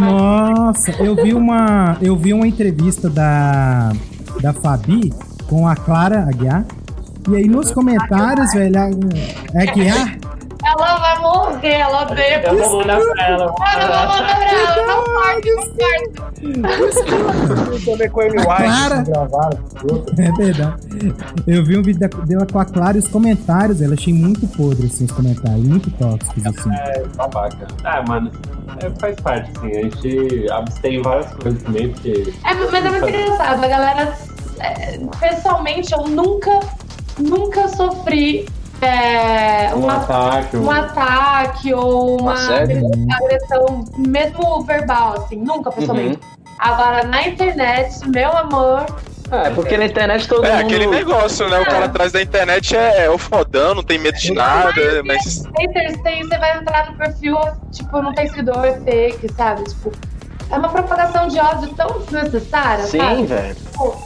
Nossa, eu vi uma, eu vi uma entrevista da da Fabi com a Clara Aguiar. E aí nos comentários, velho, a- é Aguiar, Ela vai morrer, ela odeia. Eu vou mandar pra ela. não vou mandar. pra ela, não pode, não pode. Eu também com a Amy White gravaram. é verdade. Eu vi um vídeo dela com a Clara e os comentários, ela achei muito podre assim os comentários, muito tóxicos assim. É, babaca. Ah, mano, é, faz parte, assim. A gente abstém várias coisas também, porque. É, mas é muito engraçado, a galera. é, pessoalmente, eu nunca, nunca sofri é, Um uma- ataque, um- um ataque ou uma Assédio? agressão, mesmo verbal, assim, nunca pessoalmente. Agora, na internet, meu amor, Ah, é porque na internet todo É mundo... aquele negócio, né? O cara atrás da internet é, é o fodão, não tem medo de nada, mas. haters tem, você vai entrar no perfil, tipo, não tem seguidor, é fake, sabe? Tipo, é uma propagação de ódio tão desnecessária, Sim, velho. Tipo,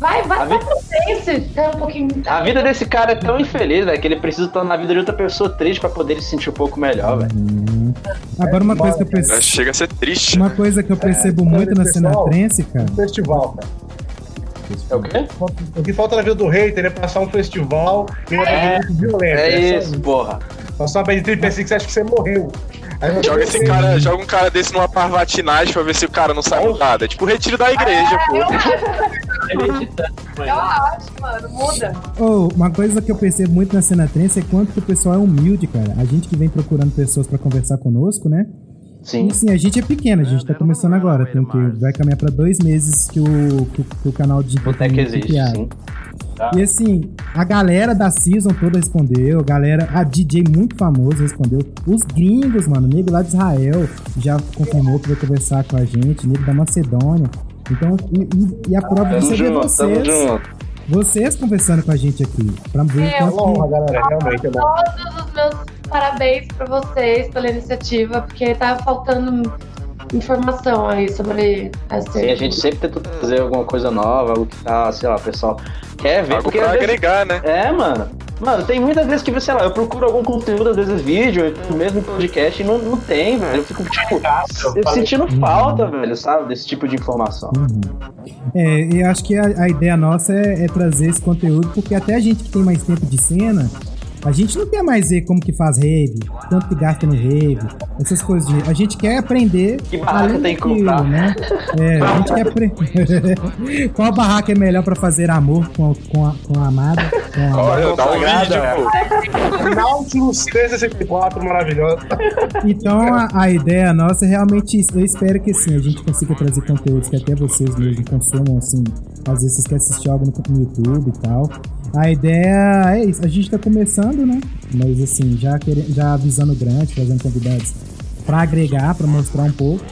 vai, vai, A vai vi- pro Face, tem um pouquinho. A vida desse cara é tão infeliz, velho, que ele precisa estar na vida de outra pessoa triste pra poder se sentir um pouco melhor, velho. Hum. Agora uma coisa que eu é, percebo, Chega a ser triste. uma coisa que eu percebo muito na cena trance, cara. Festival, cara. É o quê? O que falta na vida do hater é passar um festival e uma É, é, violenta. É só isso, porra. Passar uma bad trip assim que você acha que você morreu. Aí Joga esse cara, joga um cara desse numa parvatinagem pra ver se o cara não sai nada. É tipo o retiro da igreja, pô. É meditando, Eu acho, mano, muda. Oh, uma coisa que eu percebo muito na cena trance é quanto que o pessoal é humilde, cara. A gente que vem procurando pessoas pra conversar conosco, né? Sim. E assim, a gente é pequeno, a gente tá começando agora. Tem que vai caminhar pra dois meses que o, que, o- que o canal de Até que existe, sim. E assim, a galera da Season toda respondeu, a galera, a DJ muito famoso respondeu. Os gringos, mano, o nego lá de Israel já confirmou que vai conversar com a gente, nego da Macedônia. Então, e, e- e a prova disso é junto, tamo vocês, junto. vocês conversando com a gente aqui. Pra ver o É, É uma honra, quanto galera. Realmente é bom. Todos os meus parabéns pra vocês pela iniciativa, porque tava faltando informação aí sobre essa. Sim, a gente sempre tenta trazer alguma coisa nova, algo que tá, sei lá, o pessoal quer ver. Algo Porque pra às vezes- agregar, né? É, mano. Mano, tem muitas vezes que, sei lá, eu procuro algum conteúdo, às vezes vídeo, mesmo podcast, e não, não tem, velho. Eu fico, tipo, eu sentindo falta, velho, sabe, desse tipo de informação. Uhum. É, e acho que a, a ideia nossa é, é trazer esse conteúdo, porque até a gente que tem mais tempo de cena, a gente não quer mais ver como que faz rave, quanto que gasta no rave, essas coisas. De, a gente quer aprender. Que barraca tem que comprar. Né? É, a gente quer aprender. Qual barraca é melhor pra fazer amor com a, com a, com a amada? Com a... Olha, dá um consagrada, vídeo, pô. Nautilus 364, maravilhoso. Então a, a ideia nossa é realmente isso. Eu espero que assim, a gente consiga trazer conteúdos que até vocês mesmos consumam, assim. Às vezes vocês querem assistir algo no, no YouTube e tal. A ideia é isso. A gente tá começando, né? Mas assim, já, querendo, já avisando grande, trazendo convidados pra agregar, pra mostrar um pouco.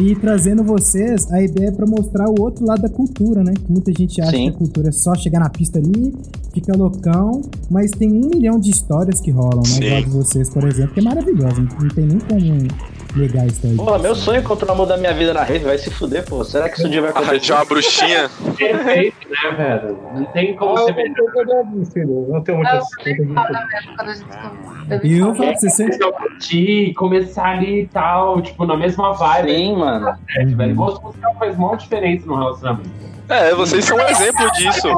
E trazendo vocês, a ideia é pra mostrar o outro lado da cultura, né? Que muita gente acha Sim. que a cultura é só chegar na pista ali, fica loucão, mas tem um milhão de histórias que rolam, né? Igual de vocês, por exemplo, que é maravilhosa. Não tem nem como legais estão aí. Porra, meu sonho é encontrar o amor da minha vida na rede, vai se fuder, pô. Será que isso um dia vai acontecer? Arranjar uma bruxinha. Perfeito, né, velho? Não tem como Ah, ser eu melhor. não tenho nada disso, filho. Não tenho Eu muitas falei foda mesmo quando a gente E eu falo pra você, curtir, começar ali e tal, tipo, na mesma vibe. Sim, mano. velho? Gosto musical faz uma diferença no relacionamento. É, vocês são um exemplo disso.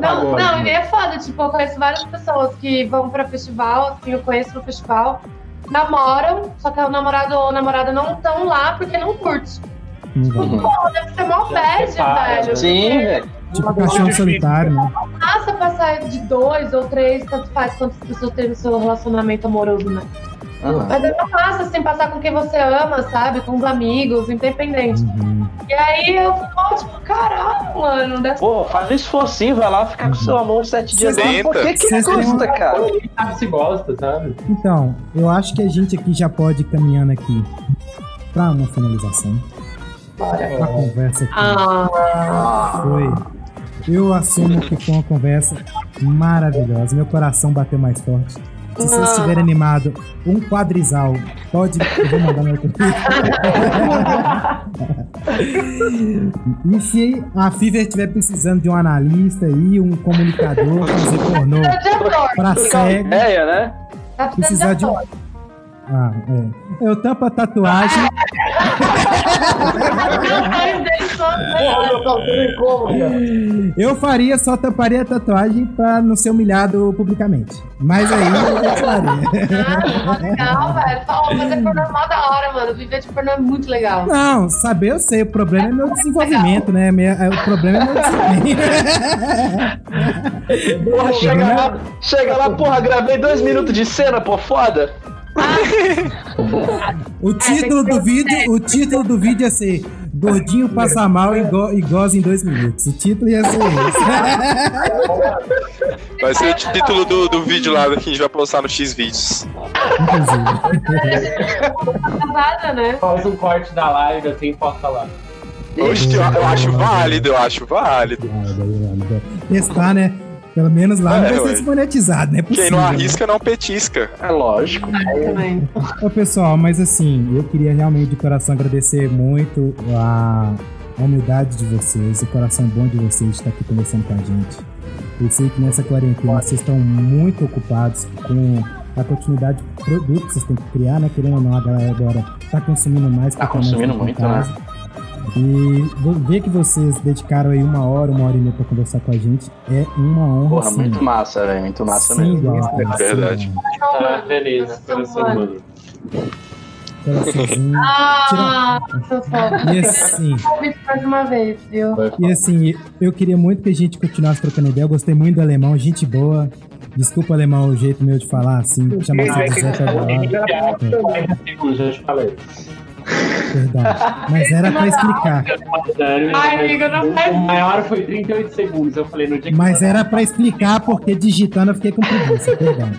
Não, não, e é foda, tipo, eu conheço várias pessoas que vão pra festival, que eu conheço no festival, namoram, só que o namorado ou a namorada não estão lá porque não curte. Vai. Uhum. Pô, deve ser mó bad, velho. Sim, porque velho. Tipo cachorro solitário, né? Massa passar de dois ou três, tanto faz quantas pessoas têm no seu relacionamento amoroso, né? Mas é tão massa, assim, passar com quem você ama, sabe? Com os amigos, independente. Uhum. E aí eu fico, tipo, caralho, mano, deve Pô, faz um esforcinho, vai lá ficar com seu amor sete dias. Tenta. Por que que têm custa, cara? Sabe se gosta, sabe? Então, eu acho que a gente aqui já pode ir caminhando aqui pra uma finalização. A conversa aqui Ah, foi. Eu assumo que foi uma conversa maravilhosa. Meu coração bateu mais forte. Se vocês estiverem animados, um quadrizal, pode. Eu vou mandar meu. E se a Fiverr estiver precisando de um analista aí, um comunicador, fazer pornô ator. pra cego, É, né? Tá precisar precisando de um. Ah, é. Eu tampo a tatuagem. Eu- faria, só tamparia a tatuagem pra não ser humilhado publicamente. Mas aí eu faria. Ah, legal, velho. Fala, fazer pornô é mó da hora, mano. Viver de pornô é muito legal. Não, saber eu sei, o problema é meu desenvolvimento, né? É, o problema é meu desempenho. Porra, chega lá, chega lá, porra, gravei dois minutos de cena, pô, foda. O título do vídeo, o título do vídeo ia ser Gordinho passa mal e, go, e goza em dois minutos. O título ia ser esse. Vai ser o título do, do vídeo lá que a gente vai postar no X vídeos. Inclusive. Né? Faz um corte da live assim e posta lá. Oxe, eu, eu acho válido, eu acho válido. Testar, né? Pelo menos lá não É, vai ser desmonetizado, não é Quem possível. não né? arrisca não petisca. É lógico. Também. Ô pessoal, mas assim, eu queria realmente de coração agradecer muito a, humildade de vocês, o coração bom de vocês de estar aqui conversando com a gente. Eu sei que nessa quarentena vocês estão muito ocupados com a continuidade de produto que vocês têm que criar, né? Querendo ou não, a galera agora tá consumindo mais. Tá mais consumindo muito, casa. E ver que vocês dedicaram aí uma hora, uma hora e meia pra conversar com a gente é uma honra, Porra, sim. muito massa, velho. Muito massa Sim, mesmo. igual, cara, sim, Verdade. igual. Tá feliz, né? Coração humano. Coraçãozinho. Ah. E assim, mais uma vez, viu? E assim, eu queria muito que a gente continuasse trocando ideia. Eu gostei muito do alemão, gente boa. Desculpa, alemão, o jeito meu de falar, assim, chamar você de Zé toda hora. 40 segundos, já te falei. Perdão. Mas era pra explicar. Ai, amiga, não faz O maior foi 38 segundos. Eu falei no dia que Mas era pra explicar porque digitando eu fiquei com preguiça, perdão.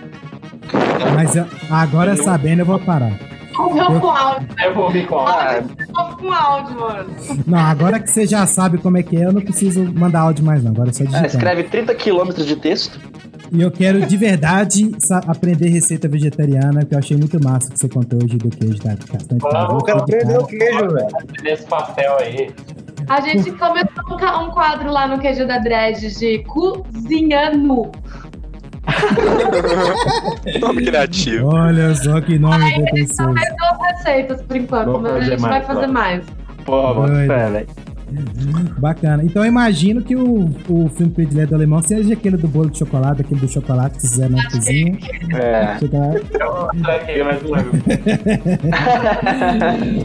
Mas eu- agora sabendo eu vou parar. Não com áudio. eu vou me colar. Não com áudio, mano. Não, agora que você já sabe como é que é, eu não preciso mandar áudio mais não, agora é só É, digitando. escreve 30 quilômetros de texto. E eu quero de verdade aprender receita vegetariana, que eu achei muito massa que você contou hoje do queijo da castanha Vamos, quero aprender o queijo, velho. Nesse papel aí. A gente começou um quadro lá no QG da Dredd de cozinhando. Nome criativo. Olha só que nome Só pretensioso. fez duas receitas por enquanto, Vou mas a fazer gente vai mais, fazer vai. mais. Porra, bota fé, velho. Bacana. Então eu imagino que o, o filme predileto do alemão seja aquele do bolo de chocolate, aquele do chocolate que vocês fizeram na cozinha. É. Chocolate. Eu mas não lembro.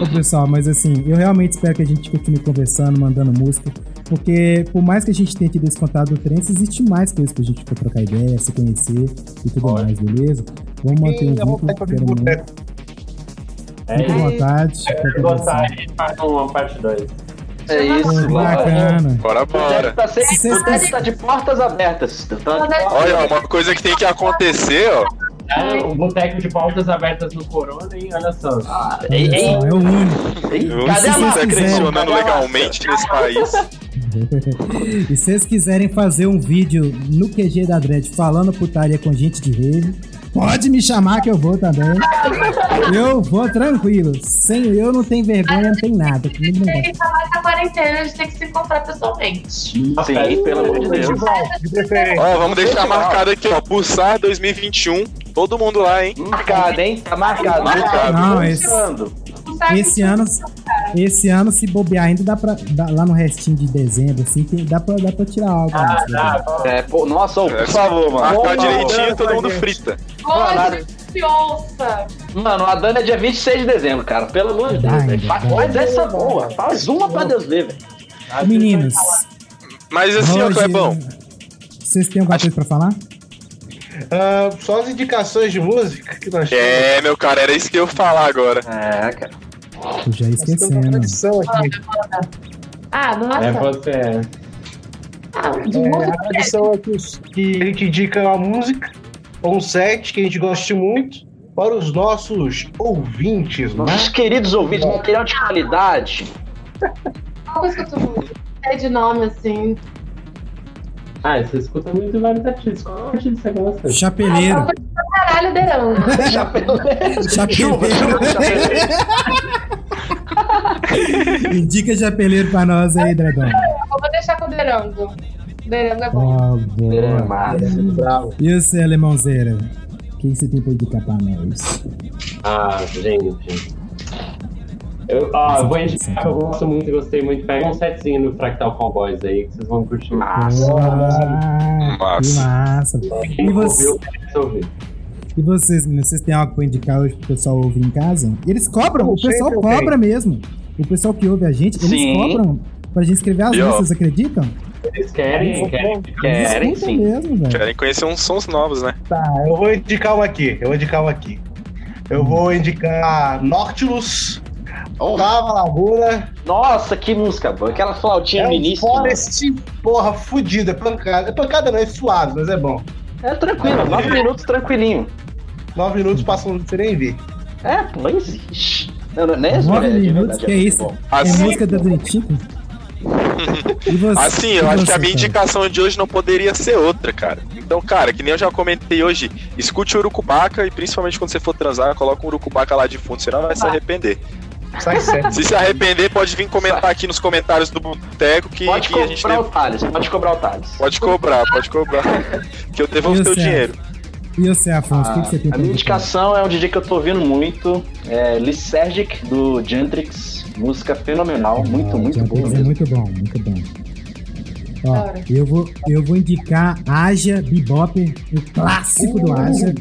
Pessoal, mas assim, eu realmente espero que a gente continue conversando, mandando música. Porque por mais que a gente tenha tido esse contato do trem, existe mais coisas pra gente trocar ideia, se conhecer e tudo Pode. mais, beleza? Vamos manter um eu vou vínculo. Fique à vontade. Se qualquer gostar, coisa. a gente faz uma parte 2. É isso, Pô, mano. Bacana. Bora, bora. tá, sempre, vocês Teste tá de portas abertas. Tá de portas Olha, uma coisa que tem que acontecer, ó. É, o boteco de pautas abertas no Corona, hein? Olha só. Ei, Olha ei, só, é o único. ei, Eu cadê Cadê a legalmente nesse país. e se vocês quiserem fazer um vídeo no QG da Dread falando putaria com gente de rave, Pode me chamar que eu vou também. Eu vou tranquilo. Sem eu não tem vergonha, não tem nada. Comigo não Tem que acabar essa quarentena, a gente tem que se encontrar pessoalmente. Sim, pelo amor de Deus. De preferência. Ó, vamos deixar marcado aqui, ó. Pulsar 2021. Todo mundo lá, hein? Marcado, hein? Tá marcado. Marcado. Não, esse, esse ano, esse ano, se bobear ainda, dá pra. dá- lá no restinho de dezembro, assim, tem- dá, pra, dá pra tirar algo. Ah, antes, né? tá. É, pô, nossa, ô, por favor, mano. Marcar Por favor. direitinho, todo mundo frita. Hoje, se ouça. Mano, a Dana é dia 26 de dezembro, cara. Pelo amor de Deus, Dá, velho. dá. Faz essa boa. Faz uma pra Deus ver, velho. Meninos, Mas assim, ó, Roger, Clebão. vocês têm alguma coisa pra falar? Ah, só as indicações de música que nós temos. É, meu cara, era isso que eu ia falar agora. É, cara. Eu já esquecendo. Ah, nossa. É você. Ah, de É, música. a tradição é que, os- que a gente indica uma música ou um set que a gente goste muito para os nossos ouvintes, né? Nossos queridos ouvintes, material de qualidade. Qual coisa que eu tô é de nome, assim. Ah, você escuta muito vários artistas. Qual artista você gosta? Chapeleiro. Caralho, Derango. Chapeleiro. Indica chapeleiro pra nós aí, Dragão. Eu vou deixar com o Derango. Derango é bom. Ó, boa. Massa. Bravo. E você, alemãozeira? O que você tem pra indicar pra nós? Ah, gente. Eu, ó, eu vou indicar que eu gosto muito e gostei muito. Pega um setzinho no Fractal Cowboys aí que vocês vão curtir. Massa. Ah, Massa. Que massa. E, você, ouviu. E vocês, meninos, vocês têm algo pra indicar hoje pro pessoal ouvir em casa? Eles cobram, o pessoal cobra mesmo. O pessoal que ouve a gente, eles Sim. cobram pra gente escrever as músicas, vocês acreditam? Eles querem, querem. Querem sim. mesmo, velho. Querem conhecer uns sons novos, né? Tá, eu vou indicar uma aqui. Eu vou indicar uma aqui. Eu vou indicar Nautilus, Tava Laguna, nossa, que música boa. Aquela flautinha é no um. Forest, porra, fudida, é pancada. É pancada não, é suave, mas é bom. É tranquilo, nove minutos tranquilinho. Nove minutos passam sem nem ver. É, pô, não existe. Não, não, não é Nove é minutos, verdade, que é isso? bom. É Assim, música da você? assim, eu acho que você, a minha cara? indicação de hoje não poderia ser outra, cara. Então, cara, que nem eu já comentei hoje, escute o Urucubaca e principalmente quando você for transar, coloca um Urucubaca lá de fundo, senão vai se arrepender. Sai certo. Se se arrepender, pode vir comentar aqui nos comentários do Boteco que, Pode que a gente cobrar deve- o Thales, pode cobrar o Thales. Pode cobrar, pode cobrar. que eu devolvo o teu César? dinheiro. E você, Afonso, o que, que você tem A minha indicação é um DJ que eu tô ouvindo muito, é Lysergic, do Gentrix. Música fenomenal, muito, Ah, muito John boa é mesmo. muito bom, muito bom. Ó, eu vou, eu vou indicar Aja Bebop, o clássico do Aja.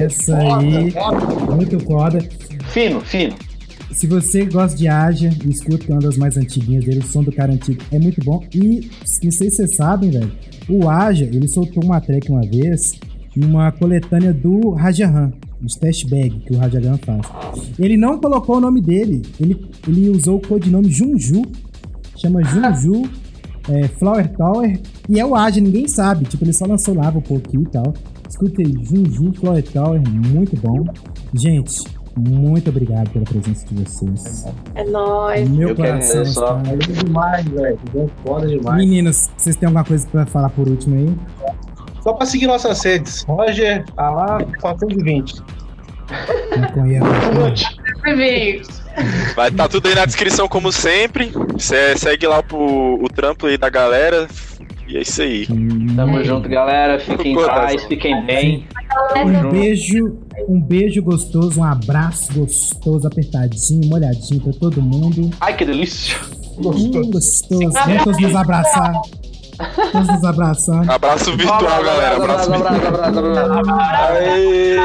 Essa aí, muito foda. Fino, fino. Se você gosta de Aja e escuta, é uma das mais antiguinhas dele, o som do cara antigo é muito bom. E não sei se vocês sabem, velho, o Aja, ele soltou uma track uma vez, numa coletânea do Rajahan, dos Test Bag, que o Rajahan faz. Ele não colocou o nome dele, ele, ele usou o codinome Junju, chama Junju é, Flower Tower, e é o Aja, ninguém sabe, tipo, ele só lançou lá um pouquinho e tal. Escuta aí, Junju Flower Tower, muito bom. Gente, muito obrigado pela presença de vocês. É nóis. Meu Eu coração agradeço, ó. está... É demais, velho. Foda demais. Meninos, vocês têm alguma coisa pra falar por último aí? Só pra seguir nossas redes. Roger, tá lá, 420. Maconha, Bem-vindo. Vai estar tudo aí na descrição, como sempre. Cê, segue lá pro, o trampo aí da galera. E é isso aí. Tamo junto, galera. Fiquem em paz, fiquem bem. Um beijo, um beijo gostoso, um abraço gostoso, apertadinho, molhadinho pra todo mundo. Ai, que delícia. Hum, gostoso. Vamos todos nos abraçar. Todos nos abraçar. Abraço virtual, galera. Abraço virtual. abraço, abraço!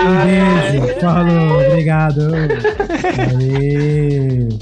Um beijo. Falou. Obrigado. Aê.